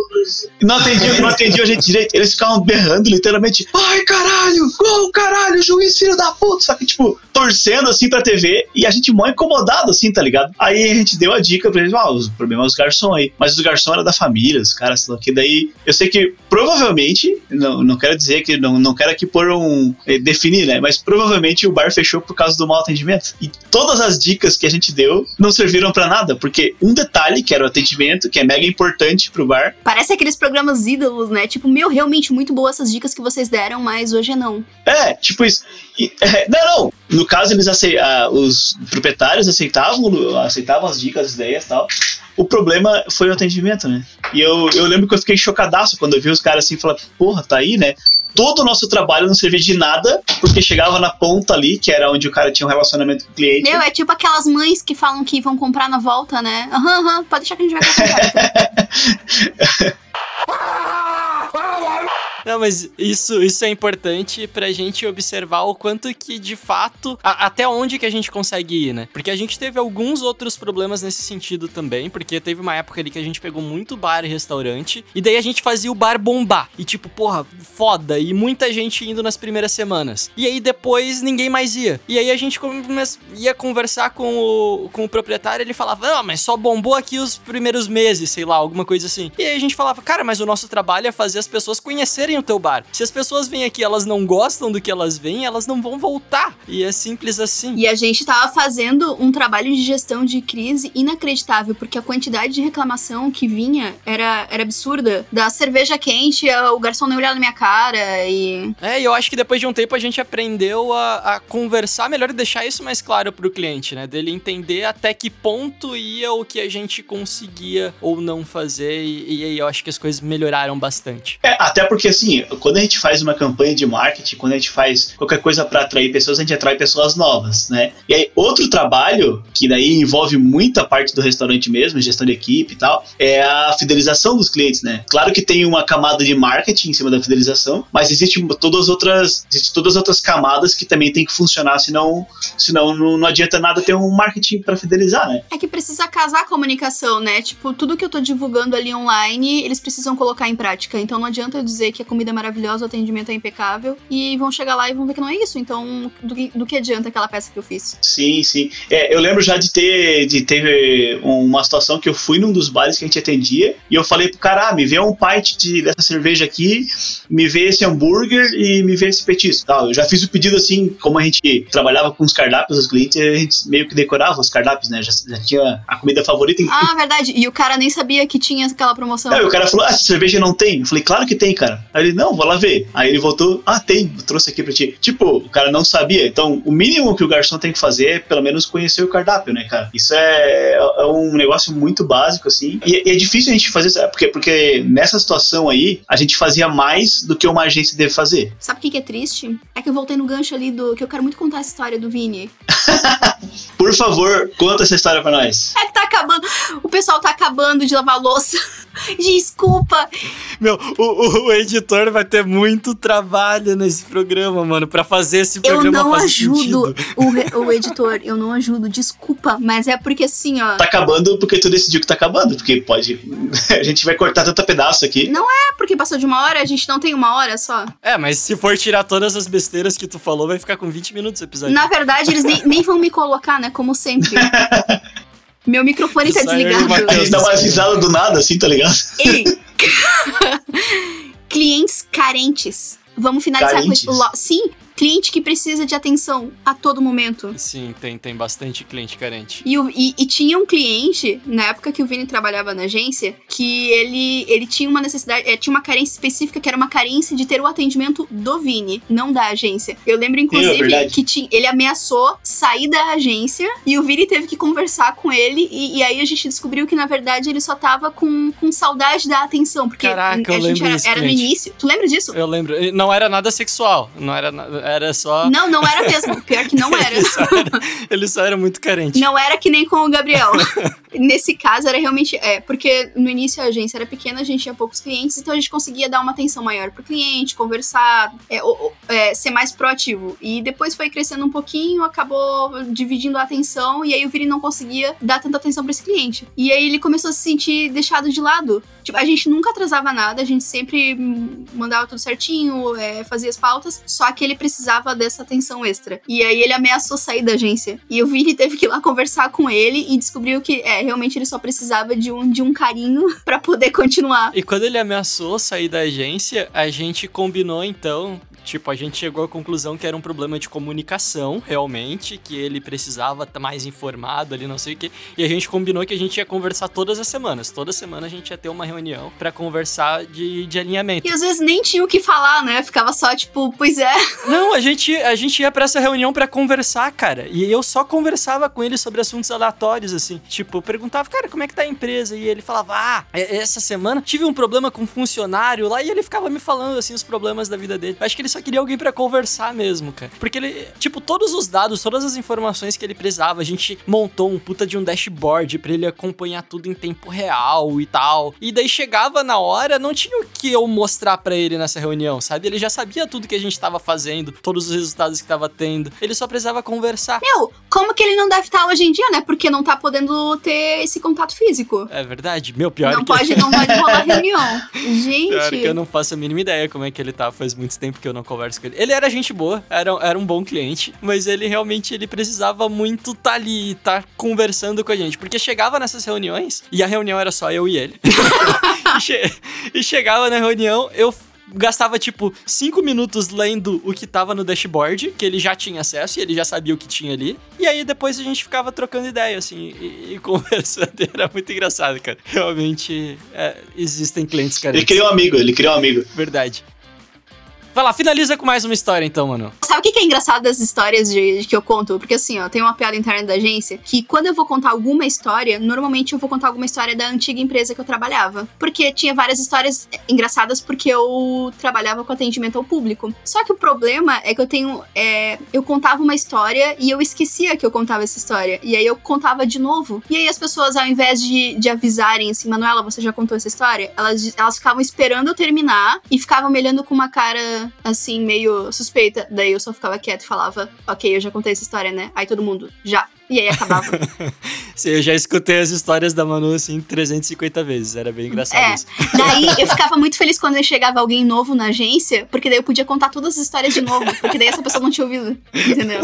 Não atendiam, não atendiam a gente direito. Eles ficavam berrando, literalmente. Ai, caralho! Gol, caralho! Juiz, filho da puta! Só que, tipo, torcendo assim pra TV e a gente mó incomodado, assim, tá ligado? Aí a gente deu a dica pra eles: ah, o problema é os garçom aí. Mas os garçom era da família, os caras, sei lá, que daí. Eu sei que provavelmente, não, não quero dizer que, não, não quero aqui pôr um. eh, definir, né? Mas provavelmente o bar fechou por causa do mau atendimento. E todas as dicas que a gente deu não serviram pra nada, porque um detalhe, que era o atendimento, que é mega importante pro bar, Parece aqueles programas ídolos, né? Tipo, meu, realmente muito boas essas dicas que vocês deram, mas hoje é não. É, tipo isso. E, é, não, não. No caso, eles acei- ah, os proprietários aceitavam, aceitavam as dicas, as ideias e tal. O problema foi o atendimento, né? E eu, eu lembro que eu fiquei chocadaço quando eu vi os caras assim falar, porra, tá aí, né? Todo o nosso trabalho não servia de nada, porque chegava na ponta ali, que era onde o cara tinha um relacionamento com o cliente. Meu, é tipo aquelas mães que falam que vão comprar na volta, né? Aham, aham, pode deixar que a gente vai comprar. Não, mas isso, isso é importante pra gente observar o quanto que, de fato, a- até onde que a gente consegue ir, né? Porque a gente teve alguns outros problemas nesse sentido também, porque teve uma época ali que a gente pegou muito bar e restaurante, e daí a gente fazia o bar bombar. E tipo, porra, foda, e muita gente indo nas primeiras semanas. E aí depois ninguém mais ia. E aí a gente ia conversar com o, com o proprietário, ele falava, não, mas só bombou aqui os primeiros meses, sei lá, alguma coisa assim. E aí a gente falava, cara, mas o nosso trabalho é fazer as pessoas conhecerem o teu bar. Se as pessoas vêm aqui e elas não gostam do que elas veem, elas não vão voltar. E é simples assim. E a gente tava fazendo um trabalho de gestão de crise inacreditável, porque a quantidade de reclamação que vinha era, era absurda. Da cerveja quente, o garçom nem olhava na minha cara e. É, e eu acho que depois de um tempo a gente aprendeu a, a conversar melhor e deixar isso mais claro pro cliente, né? Dele entender até que ponto ia o que a gente conseguia ou não fazer. E, e aí eu acho que as coisas melhoraram bastante. É, até porque assim, quando a gente faz uma campanha de marketing, quando a gente faz qualquer coisa para atrair pessoas, a gente atrai pessoas novas, né? E aí, outro trabalho, que daí envolve muita parte do restaurante mesmo, gestão de equipe e tal, é a fidelização dos clientes, né? Claro que tem uma camada de marketing em cima da fidelização, mas existe todas as outras, existe todas as outras camadas que também tem que funcionar, senão, senão não, não adianta nada ter um marketing para fidelizar, né? É que precisa casar a comunicação, né? Tipo, tudo que eu tô divulgando ali online, eles precisam colocar em prática. Então não adianta eu dizer que a comida é maravilhosa, o atendimento é impecável, e vão chegar lá e vão ver que não é isso. Então, do que, do que adianta aquela peça que eu fiz? Sim, sim. É, eu lembro já de ter, de ter uma situação que eu fui num dos bares que a gente atendia e eu falei pro cara, ah, me vê um pint de, dessa cerveja aqui, me vê esse hambúrguer e me vê esse petisco. Tá, eu já fiz o pedido assim, como a gente trabalhava com os cardápios dos clientes, a gente meio que decorava os cardápios, né? Já, já tinha a comida favorita. Em... Ah, verdade. E o cara nem sabia que tinha aquela promoção. Aí o cara falou, ah, essa cerveja não tem? Eu falei, claro que tem, cara. Aí ele, não, vou lá ver. Aí ele voltou, ah, tem, trouxe aqui pra ti. Tipo, o cara não sabia. Então, o mínimo que o garçom tem que fazer é pelo menos conhecer o cardápio, né, cara? Isso é, é um negócio muito básico, assim. E, e é difícil a gente fazer isso, porque, porque nessa situação aí, a gente fazia mais do que uma agência deve fazer. Sabe o que, que é triste? É que eu voltei no gancho ali do. que eu quero muito contar essa história do Vini. Por por favor, conta essa história pra nós. É que tá acabando. O pessoal tá acabando de lavar louça. Desculpa. Meu, o, o- o editor vai ter muito trabalho nesse programa, mano, pra fazer esse Eu programa não fazer ajudo o, o editor. Eu não ajudo. Desculpa. Mas é porque assim, ó. Tá acabando porque tu decidiu que tá acabando, porque pode. A gente vai cortar tanto pedaço aqui. Não é porque passou de uma hora, a gente não tem uma hora só. É, mas se for tirar todas as besteiras que tu falou, vai ficar com 20 minutos o episódio. Na verdade, eles nem, nem vão me colocar, né? Como sempre. Meu microfone tá desligado. Gente dá uma risada do nada, assim, tá ligado? Ei! Clientes carentes. Vamos finalizar Carentes? com isso. Sim, cliente que precisa de atenção a todo momento. Sim, tem, tem bastante cliente carente. E, o- e- e tinha um cliente, na época que o Vini trabalhava na agência, que ele, ele tinha uma necessidade, eh, tinha uma carência específica, que era uma carência de ter o atendimento do Vini, não da agência. Eu lembro, inclusive, verdade. que tinha, ele ameaçou sair da agência e o Vini teve que conversar com ele, e, e aí a gente descobriu que, na verdade, ele só tava com, com saudade da atenção, porque Caraca, a eu gente lembro era, era no início. Tu lembra disso? Eu lembro. Não era nada sexual. Não era nada. Era só. Não, não era mesmo. Pior que não era. Ele só era, ele só era muito carente. Não era que nem com o Gabriel. Nesse caso, era realmente. É, porque no início a agência era pequena, a gente tinha poucos clientes, então a gente conseguia dar uma atenção maior pro cliente, conversar, é, o- o- é, ser mais proativo. E depois foi crescendo um pouquinho, acabou dividindo a atenção, e aí o Vini não conseguia dar tanta atenção pra esse cliente. E aí ele começou a se sentir deixado de lado. Tipo, a gente nunca atrasava nada, a gente sempre mandava tudo certinho, é, fazia as pautas, só que ele precisava dessa atenção extra. E aí ele ameaçou sair da agência. E o Vini teve que ir lá conversar com ele e descobriu que, é, realmente ele só precisava de um, de um carinho pra poder continuar. E quando ele ameaçou sair da agência, a gente combinou então. Tipo, a gente chegou à conclusão que era um problema de comunicação, realmente, que ele precisava estar mais informado ali, não sei o quê. E a gente combinou que a gente ia conversar todas as semanas. Toda semana a gente ia ter uma reunião pra conversar de, de alinhamento. E às vezes nem tinha o que falar, né? Ficava só tipo, pois é. Não, a gente, a gente ia pra essa reunião pra conversar, cara. E eu só conversava com ele sobre assuntos aleatórios, assim. Tipo, eu perguntava, cara, como é que tá a empresa? E ele falava, ah, essa semana tive um problema com um funcionário lá. E ele ficava me falando, assim, os problemas da vida dele. Acho que ele só queria alguém pra conversar mesmo, cara. Porque ele, tipo, todos os dados, todas as informações que ele precisava, a gente montou um puta de um dashboard pra ele acompanhar tudo em tempo real e tal. E daí chegava na hora, não tinha o que eu mostrar pra ele nessa reunião, sabe? Ele já sabia tudo que a gente tava fazendo, todos os resultados que tava tendo. Ele só precisava conversar. Meu, como que ele não deve estar hoje em dia, né? Porque não tá podendo ter esse contato físico. É verdade? Meu, pior não que... pode, não pode rolar reunião. Gente. Pior que eu não faço a mínima ideia como é que ele tá. Faz muito tempo que eu não converso com ele. Ele era gente boa, era, era um bom cliente, mas ele realmente ele precisava muito tá ali, tá conversando com a gente. Porque chegava nessas reuniões, e a reunião era só eu e ele. e, che- e chegava na reunião, eu gastava tipo cinco minutos lendo o que tava no dashboard, que ele já tinha acesso e ele já sabia o que tinha ali. E aí depois a gente ficava trocando ideia, assim, e, e conversando. Era muito engraçado, cara. Realmente é, existem clientes carentes. Ele criou um amigo, ele criou um amigo. Verdade. Vai lá, finaliza com mais uma história então, mano. Sabe o que é engraçado das histórias de, de que eu conto? Porque assim, ó, tem uma piada interna da agência que quando eu vou contar alguma história, normalmente eu vou contar alguma história da antiga empresa que eu trabalhava. Porque tinha várias histórias engraçadas porque eu trabalhava com atendimento ao público. Só que o problema é que eu tenho. é, eu contava uma história e eu esquecia que eu contava essa história. E aí eu contava de novo. E aí as pessoas, ao invés de, de avisarem assim, Manuela, você já contou essa história? Elas, elas ficavam esperando eu terminar e ficavam me olhando com uma cara assim, meio suspeita. Daí eu só ficava quieto e falava, ok, eu já contei essa história, né? Aí todo mundo, já. E aí acabava. Sim, eu já escutei as histórias da Manu assim 350 vezes. Era bem engraçado É. isso. Daí eu ficava muito feliz quando chegava alguém novo na agência, porque daí eu podia contar todas as histórias de novo, porque daí essa pessoa não tinha ouvido, entendeu?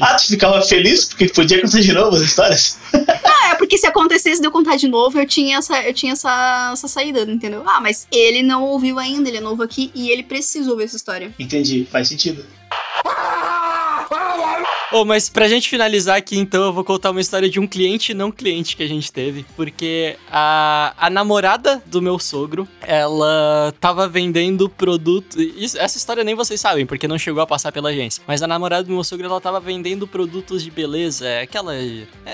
Ah, tu ficava feliz porque podia contar de novo as histórias? Ah, é porque se acontecesse de eu contar de novo, eu tinha essa, eu tinha essa, essa saída, entendeu? Ah, mas ele não ouviu ainda, ele é novo aqui e ele precisa ouvir essa história. Entendi, faz sentido. Oh, mas pra gente finalizar aqui, então, eu vou contar uma história de um cliente não cliente que a gente teve. Porque a, a namorada do meu sogro, ela tava vendendo produto. Isso, essa história nem vocês sabem, porque não chegou a passar pela agência. Mas a namorada do meu sogro, ela tava vendendo produtos de beleza. Aquela.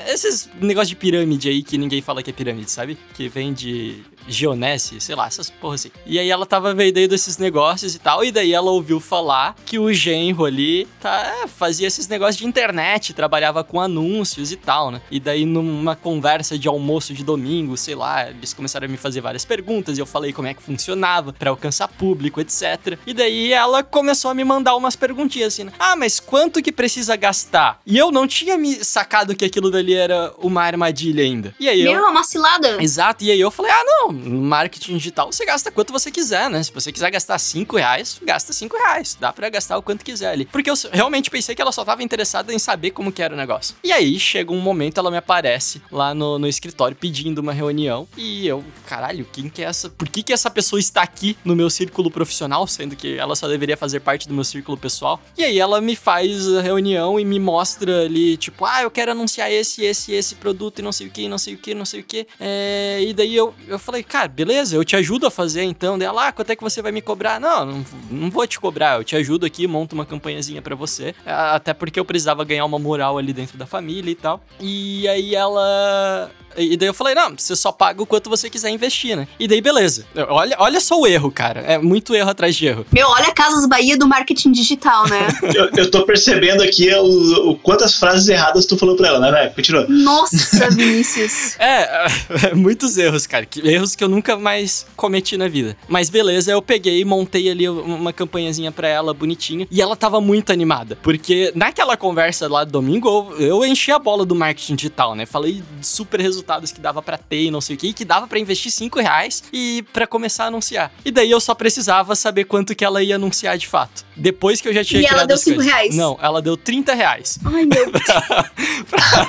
Esses negócios de pirâmide aí que ninguém fala que é pirâmide, sabe? Que vende Geonesse, sei lá, essas porra assim. E aí ela tava vendendo esses negócios e tal, e daí ela ouviu falar que o genro ali tá, é, fazia esses negócios de internet, trabalhava com anúncios e tal, né? E daí numa conversa de almoço de domingo, sei lá, eles começaram a me fazer várias perguntas e eu falei como é que funcionava para alcançar público, etc. E daí ela começou a me mandar umas perguntinhas assim, né? ah, mas quanto que precisa gastar? E eu não tinha me sacado que aquilo dali era uma armadilha ainda. E aí Meu, eu... uma cilada. Exato, e aí eu falei, ah, não, no marketing digital você gasta quanto você quiser, né? Se você quiser gastar 5 reais, gasta 5 reais. Dá pra gastar o quanto quiser ali. Porque eu realmente pensei que ela só tava interessada em saber como que era o negócio. E aí, chega um momento, ela me aparece lá no, no escritório pedindo uma reunião. E eu, caralho, quem que é essa? Por que que essa pessoa está aqui no meu círculo profissional, sendo que ela só deveria fazer parte do meu círculo pessoal? E aí ela me faz a reunião e me mostra ali, tipo, ah, eu quero anunciar esse, esse, esse produto e não sei o que, não sei o que, não sei o que. É, e daí eu, eu falei, cara, beleza, eu te ajudo a fazer então. Daí ela, ah, quanto é que você vai me cobrar? Não, não, não vou te cobrar, eu te ajudo aqui, monto uma campanhazinha para você. Até porque eu precisava ganhar uma moral ali dentro da família e tal. E aí ela e daí eu falei, não, você só paga o quanto você quiser investir, né? E daí, beleza. Olha, olha só o erro, cara. É muito erro atrás de erro. Meu, olha a Casas Bahia do marketing digital, né? eu, eu tô percebendo aqui o, o, quantas frases erradas tu falou pra ela, né, velho? Continua. Nossa, Vinícius. é, é, muitos erros, cara. Erros que eu nunca mais cometi na vida. Mas beleza, eu peguei e montei ali uma campanhazinha pra ela, bonitinha. E ela tava muito animada. Porque naquela conversa lá do domingo, eu, eu enchi a bola do marketing digital, né? Falei super resultado resultados que dava para ter e não sei o que, que dava para investir 5 reais e para começar a anunciar. E daí eu só precisava saber quanto que ela ia anunciar de fato. Depois que eu já tinha e criado ela deu 5 reais? Não, ela deu 30 reais. Ai, meu Deus.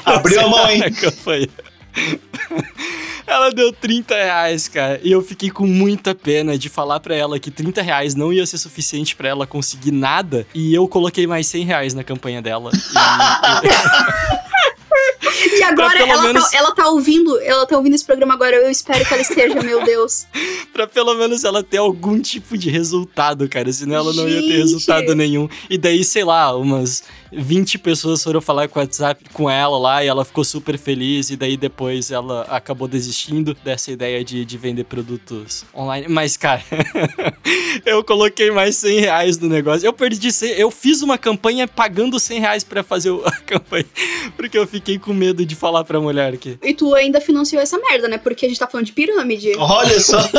Abriu a mão, hein? Ela deu 30 reais, cara. E eu fiquei com muita pena de falar pra ela que 30 reais não ia ser suficiente para ela conseguir nada. E eu coloquei mais 100 reais na campanha dela. E... E agora ela, tá, menos... tá, ela tá ouvindo, ela tá ouvindo esse programa agora, eu espero que ela esteja, meu Deus. pra pelo menos ela ter algum tipo de resultado, cara, senão ela não Gente. ia ter resultado nenhum. E daí, sei lá, umas 20 pessoas foram falar com o WhatsApp com ela lá e ela ficou super feliz. E daí depois ela acabou desistindo dessa ideia de, de vender produtos online. Mas, cara, eu coloquei mais 100 reais no negócio. Eu perdi 100, eu fiz uma campanha pagando 100 reais pra fazer a campanha, porque eu fiquei com medo de falar pra mulher aqui. E tu ainda financiou essa merda, né? Porque a gente tá falando de pirâmide. Olha só!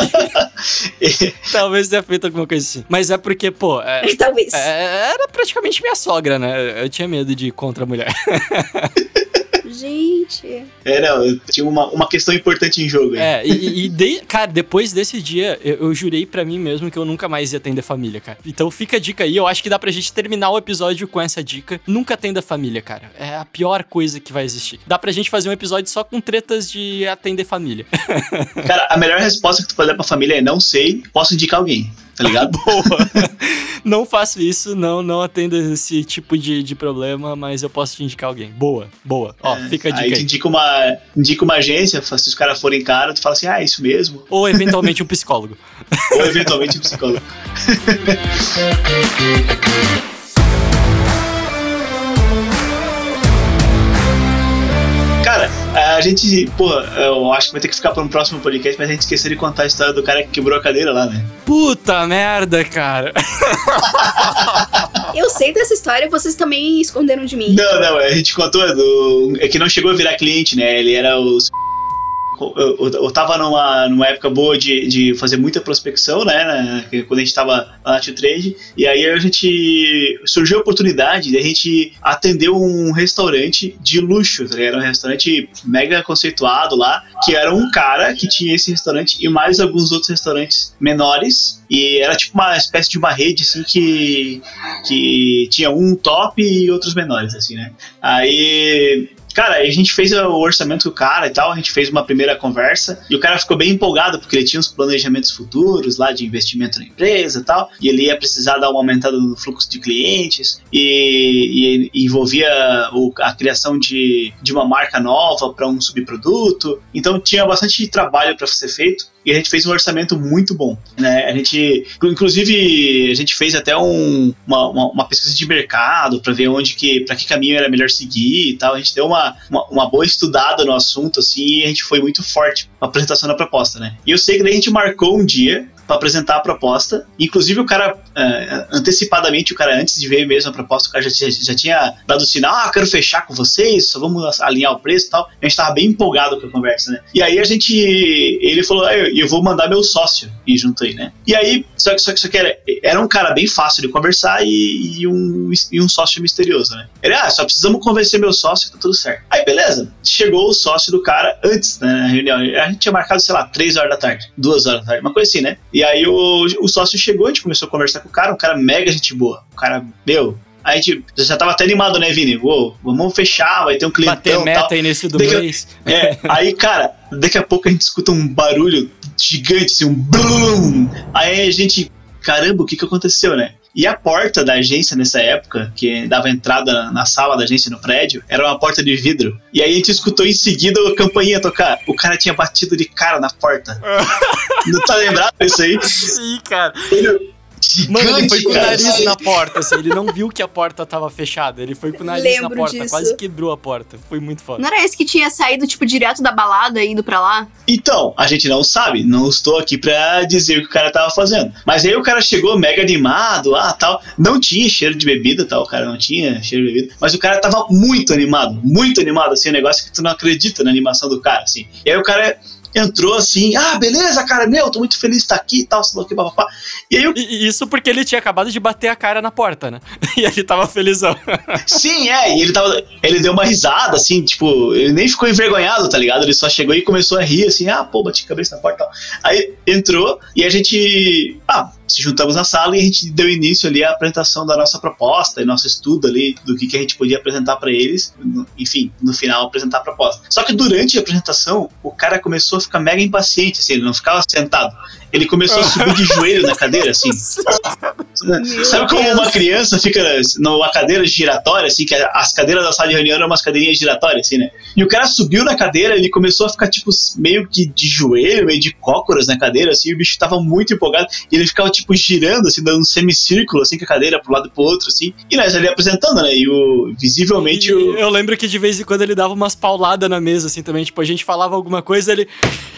Talvez tenha feito alguma coisa assim. Mas é porque, pô. É, Talvez. É, era praticamente minha sogra, né? Eu tinha medo de ir contra a mulher. Gente. É, não, tinha uma, uma questão importante em jogo. Aí. É, e, e de, cara, depois desse dia, eu, eu jurei para mim mesmo que eu nunca mais ia atender família, cara. Então fica a dica aí, eu acho que dá pra gente terminar o episódio com essa dica. Nunca atenda família, cara. É a pior coisa que vai existir. Dá pra gente fazer um episódio só com tretas de atender família. cara, a melhor resposta que tu pode dar pra família é não sei, posso indicar alguém tá ligado? Boa. não faço isso, não, não atendo esse tipo de, de problema, mas eu posso te indicar alguém. Boa, boa. Ó, é, fica a dica aí. Aí indica uma, indica uma agência, se os caras forem caros, tu fala assim, ah, é isso mesmo. Ou eventualmente um psicólogo. Ou eventualmente um psicólogo. Cara, a gente, pô, eu acho que vai ter que ficar para um próximo podcast, mas a gente esqueceu de contar a história do cara que quebrou a cadeira lá, né? Puta merda, cara. eu sei dessa história, vocês também esconderam de mim. Não, não, a gente contou do. É que não chegou a virar cliente, né? Ele era o eu, eu tava numa, numa época boa de, de fazer muita prospecção, né? Quando a gente tava na Tio Trade. E aí a gente. Surgiu a oportunidade de a gente atender um restaurante de luxo, tá Era um restaurante mega conceituado lá, que era um cara que tinha esse restaurante e mais alguns outros restaurantes menores. E era tipo uma espécie de uma rede, assim, que, que tinha um top e outros menores, assim, né? Aí Cara, a gente fez o orçamento com o cara e tal, a gente fez uma primeira conversa e o cara ficou bem empolgado porque ele tinha uns planejamentos futuros lá de investimento na empresa e tal, e ele ia precisar dar uma aumentada no fluxo de clientes e, e envolvia o, a criação de, de uma marca nova para um subproduto. Então tinha bastante trabalho para ser feito e a gente fez um orçamento muito bom, né? A gente, inclusive, a gente fez até um, uma, uma, uma, pesquisa de mercado para ver onde que, para que caminho era melhor seguir e tal. A gente deu uma uma, uma, boa estudada no assunto, assim, e a gente foi muito forte na apresentação da proposta, né? E eu sei que daí a gente marcou um dia para apresentar a proposta. Inclusive, o cara, uh, antecipadamente, o cara, antes de ver mesmo a proposta, o cara já, já tinha dado o sinal: ah, quero fechar com vocês, só vamos alinhar o preço e tal. A gente tava bem empolgado com a conversa, né? E aí a gente. Ele falou: ah, eu, eu vou mandar meu sócio ir junto aí, né? E aí, só que, só que, só que era, era um cara bem fácil de conversar e, e, um, e um sócio misterioso, né? Ele, ah, só precisamos convencer meu sócio, tá tudo certo. Aí, beleza. Chegou o sócio do cara antes, né, na reunião. A gente tinha marcado, sei lá, 3 horas da tarde, 2 horas da tarde, uma coisa assim, né? E aí o, o sócio chegou, a gente começou a conversar com o cara, um cara mega gente boa. O cara, meu, a gente já tava até animado, né, Vini? Uou, vamos fechar, vai ter um cliente. Bater meta tal. início do daqui, mês. É, aí, cara, daqui a pouco a gente escuta um barulho gigante, assim, um blum. Aí a gente, caramba, o que que aconteceu, né? E a porta da agência nessa época, que dava entrada na sala da agência no prédio, era uma porta de vidro. E aí a gente escutou em seguida a campainha tocar. O cara tinha batido de cara na porta. Não tá lembrado disso aí? Sim, cara. Ele, Gigante, Mano, ele foi com o nariz na porta, assim, ele não viu que a porta tava fechada, ele foi com o nariz Lembro na porta, disso. quase quebrou a porta, foi muito foda. Não era esse que tinha saído, tipo, direto da balada e indo pra lá? Então, a gente não sabe, não estou aqui pra dizer o que o cara tava fazendo. Mas aí o cara chegou mega animado, ah, tal, não tinha cheiro de bebida, tal, o cara não tinha cheiro de bebida, mas o cara tava muito animado, muito animado, assim, um negócio que tu não acredita na animação do cara, assim. E aí o cara entrou assim, ah, beleza, cara, meu, tô muito feliz de estar aqui e tal, sei lá que, papapá. E aí eu... e Isso porque ele tinha acabado de bater a cara na porta, né? E ele tava felizão. Sim, é, e ele tava. Ele deu uma risada, assim, tipo, ele nem ficou envergonhado, tá ligado? Ele só chegou e começou a rir, assim, ah, pô, bati a cabeça na porta e tal. Aí entrou e a gente. Ah, se juntamos na sala e a gente deu início ali à apresentação da nossa proposta e nosso estudo ali do que, que a gente podia apresentar para eles, enfim, no final apresentar a proposta. Só que durante a apresentação, o cara começou a ficar mega impaciente, assim, ele não ficava sentado. Ele começou a subir de joelho na cadeira, assim. Sabe como uma criança fica numa cadeira giratória, assim, que as cadeiras da sala de reunião eram umas cadeirinhas giratórias, assim, né? E o cara subiu na cadeira, ele começou a ficar, tipo, meio que de joelho, meio de cócoras na cadeira, assim, e o bicho tava muito empolgado, e ele ficava, tipo, girando, assim, dando um semicírculo, assim, com a cadeira pro lado e pro outro, assim, e nós ali apresentando, né? E o, visivelmente e o... Eu lembro que de vez em quando ele dava umas pauladas na mesa, assim, também, tipo, a gente falava alguma coisa, ele...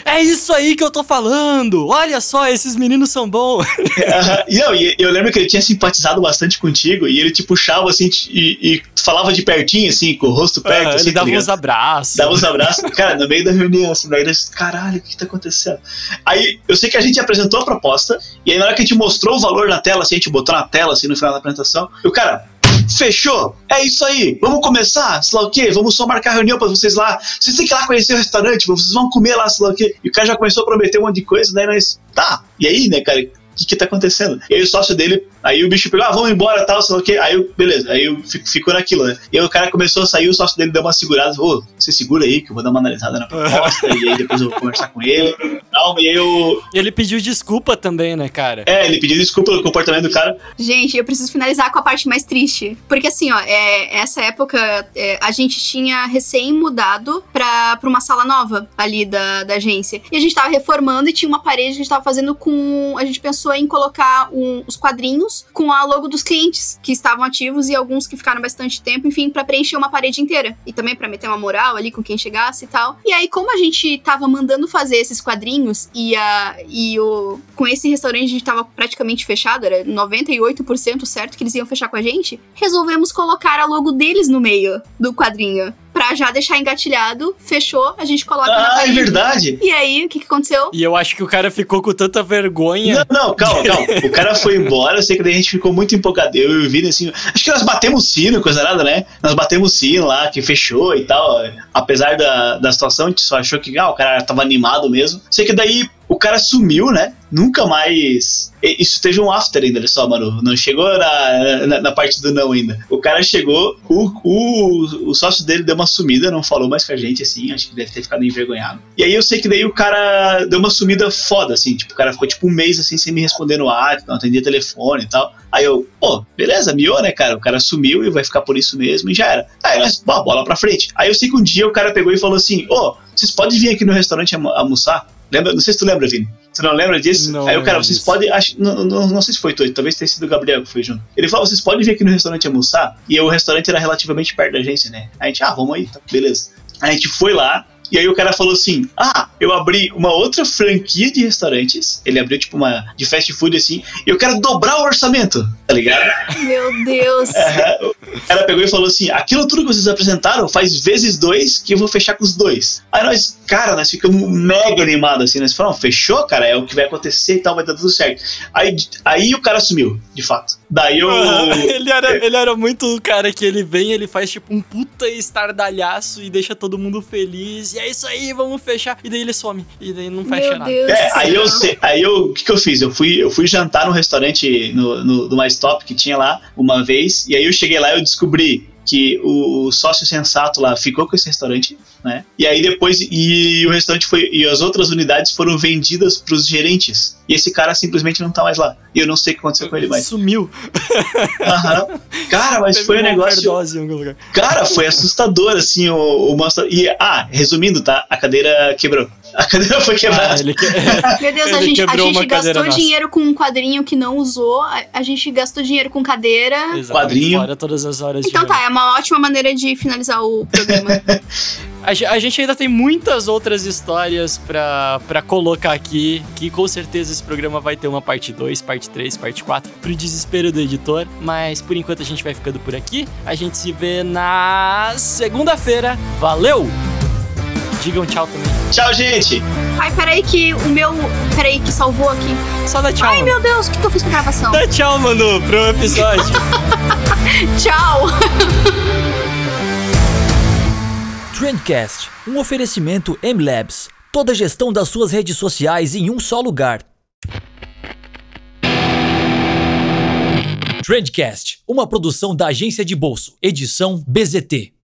É isso aí que eu tô falando! Olha só, esses meninos são bons! e não, e eu lembro que ele tinha simpatizado bastante contigo, e ele te puxava, assim, e, e falava de pertinho, assim, com o rosto perto, assim, Ele dava tá uns abraços. Dava uns abraços, cara, no meio da reunião, assim, daí nós, caralho, o que tá acontecendo? Aí, eu sei que a gente apresentou a proposta, e aí na hora que a gente mostrou o valor na tela, assim, a gente botou na tela, assim, no final da apresentação, e o cara, Fechou? É isso aí. Vamos começar? Sei lá o quê? Vamos só marcar reunião pra vocês lá. Vocês têm que ir lá conhecer o restaurante, vocês vão comer lá, sei lá o quê. E o cara já começou a prometer um monte de coisa, daí nós. Tá. E aí, né, cara? O que, que tá acontecendo? E aí o sócio dele Aí o bicho pegou, ah, vamos embora tal, sei lá o quê. Aí eu, beleza, aí eu fico, ficou naquilo, né? E aí o cara começou a sair, o sócio dele deu uma segurada, ô, você segura aí que eu vou dar uma analisada na proposta, e aí depois eu vou conversar com ele. Tal, e aí eu. Ele pediu desculpa também, né, cara? É, ele pediu desculpa pelo comportamento do cara. Gente, eu preciso finalizar com a parte mais triste. Porque assim, ó, é, essa época é, a gente tinha recém mudado pra, pra uma sala nova ali da, da agência. E a gente tava reformando e tinha uma parede que a gente tava fazendo com. A gente pensou em colocar um, os quadrinhos com a logo dos clientes que estavam ativos e alguns que ficaram bastante tempo, enfim, para preencher uma parede inteira. E também para meter uma moral ali com quem chegasse e tal. E aí, como a gente tava mandando fazer esses quadrinhos e, a, e o, com esse restaurante a gente tava praticamente fechado, era 98% certo que eles iam fechar com a gente, resolvemos colocar a logo deles no meio do quadrinho pra já deixar engatilhado, fechou, a gente coloca ah, na parede. é verdade. E aí, o que, que aconteceu? E eu acho que o cara ficou com tanta vergonha. Não, não, calma, calma. o cara foi embora, eu sei que daí a gente ficou muito empolgado. Eu e o Vini, assim, acho que nós batemos sino, coisa nada, né? Nós batemos sino lá, que fechou e tal. Apesar da, da situação, a gente só achou que ah, o cara tava animado mesmo. Sei que daí o cara sumiu, né? Nunca mais. Isso teve um after ainda, só, mano. Não chegou na, na, na, parte do não ainda. O cara chegou, o, o, o sócio dele deu uma sumida, não falou mais com a gente, assim. Acho que deve ter ficado envergonhado. E aí eu sei que daí o cara deu uma sumida foda, assim. Tipo, o cara ficou tipo um mês assim sem me responder no ar, não atendia telefone e tal. Aí eu, pô, beleza, miou, né, cara? O cara sumiu e vai ficar por isso mesmo e já era. Aí nós, bola pra frente. Aí eu sei que um dia o cara pegou e falou assim: ô, oh, vocês podem vir aqui no restaurante almoçar? Lembra? Não sei se tu lembra, Vini. Tu não lembra disso? Não Aí o cara, vocês disso. podem. Acho, não, não, não sei se foi tu, talvez tenha sido o Gabriel que foi junto. Ele falou: vocês podem vir aqui no restaurante almoçar. E o restaurante era relativamente perto da agência, né? A gente, ah, vamos aí, tá, beleza. A gente foi lá. E aí o cara falou assim: Ah, eu abri uma outra franquia de restaurantes. Ele abriu tipo uma de fast food assim, e eu quero dobrar o orçamento, tá ligado? Meu Deus. Aham. O cara pegou e falou assim: aquilo tudo que vocês apresentaram faz vezes dois que eu vou fechar com os dois. Aí nós, cara, nós ficamos mega animados assim. Nós falamos: fechou, cara, é o que vai acontecer e tal, vai dar tudo certo. Aí, aí o cara sumiu, de fato. Daí eu. ele, era, ele era muito o cara que ele vem, ele faz tipo um puta estardalhaço e deixa todo mundo feliz. E é isso aí, vamos fechar. E daí ele some. E daí não fecha Meu nada. Deus. É, aí eu, aí eu, o que, que eu fiz? Eu fui, eu fui jantar num restaurante no, no, do Mais Top que tinha lá uma vez, e aí eu cheguei lá e eu descobri que o, o sócio sensato lá ficou com esse restaurante, né? E aí depois, e o restaurante foi, e as outras unidades foram vendidas pros gerentes. E esse cara simplesmente não tá mais lá. E eu não sei o que aconteceu com ele mais. Sumiu. Aham. Cara, mas Teve foi um negócio. overdose em algum lugar. Cara, foi assustador, assim, o, o mostra- E, ah, resumindo, tá? A cadeira quebrou. A cadeira foi quebrada. Ah, ele que... Meu Deus, a gente, a gente gastou nossa. dinheiro com um quadrinho que não usou, a, a gente gastou dinheiro com cadeira. Exatamente, Quadrinho. Fora todas as horas Então de tá, é uma ótima maneira de finalizar o programa. A, ge- a gente ainda tem muitas outras histórias pra, pra colocar aqui, que com certeza esse programa vai ter uma parte 2, parte 3, parte 4, pro desespero do editor. Mas por enquanto a gente vai ficando por aqui. A gente se vê na segunda-feira. Valeu! Digam tchau também. Tchau, gente! Ai, peraí que o meu. Peraí que salvou aqui. Só dá tchau. Ai, mano. meu Deus, o que, que eu fiz com a gravação? Dá tchau, Manu, pro episódio. Tchau! Trendcast, um oferecimento M-Labs. Toda a gestão das suas redes sociais em um só lugar. Trendcast, uma produção da agência de bolso, edição BZT.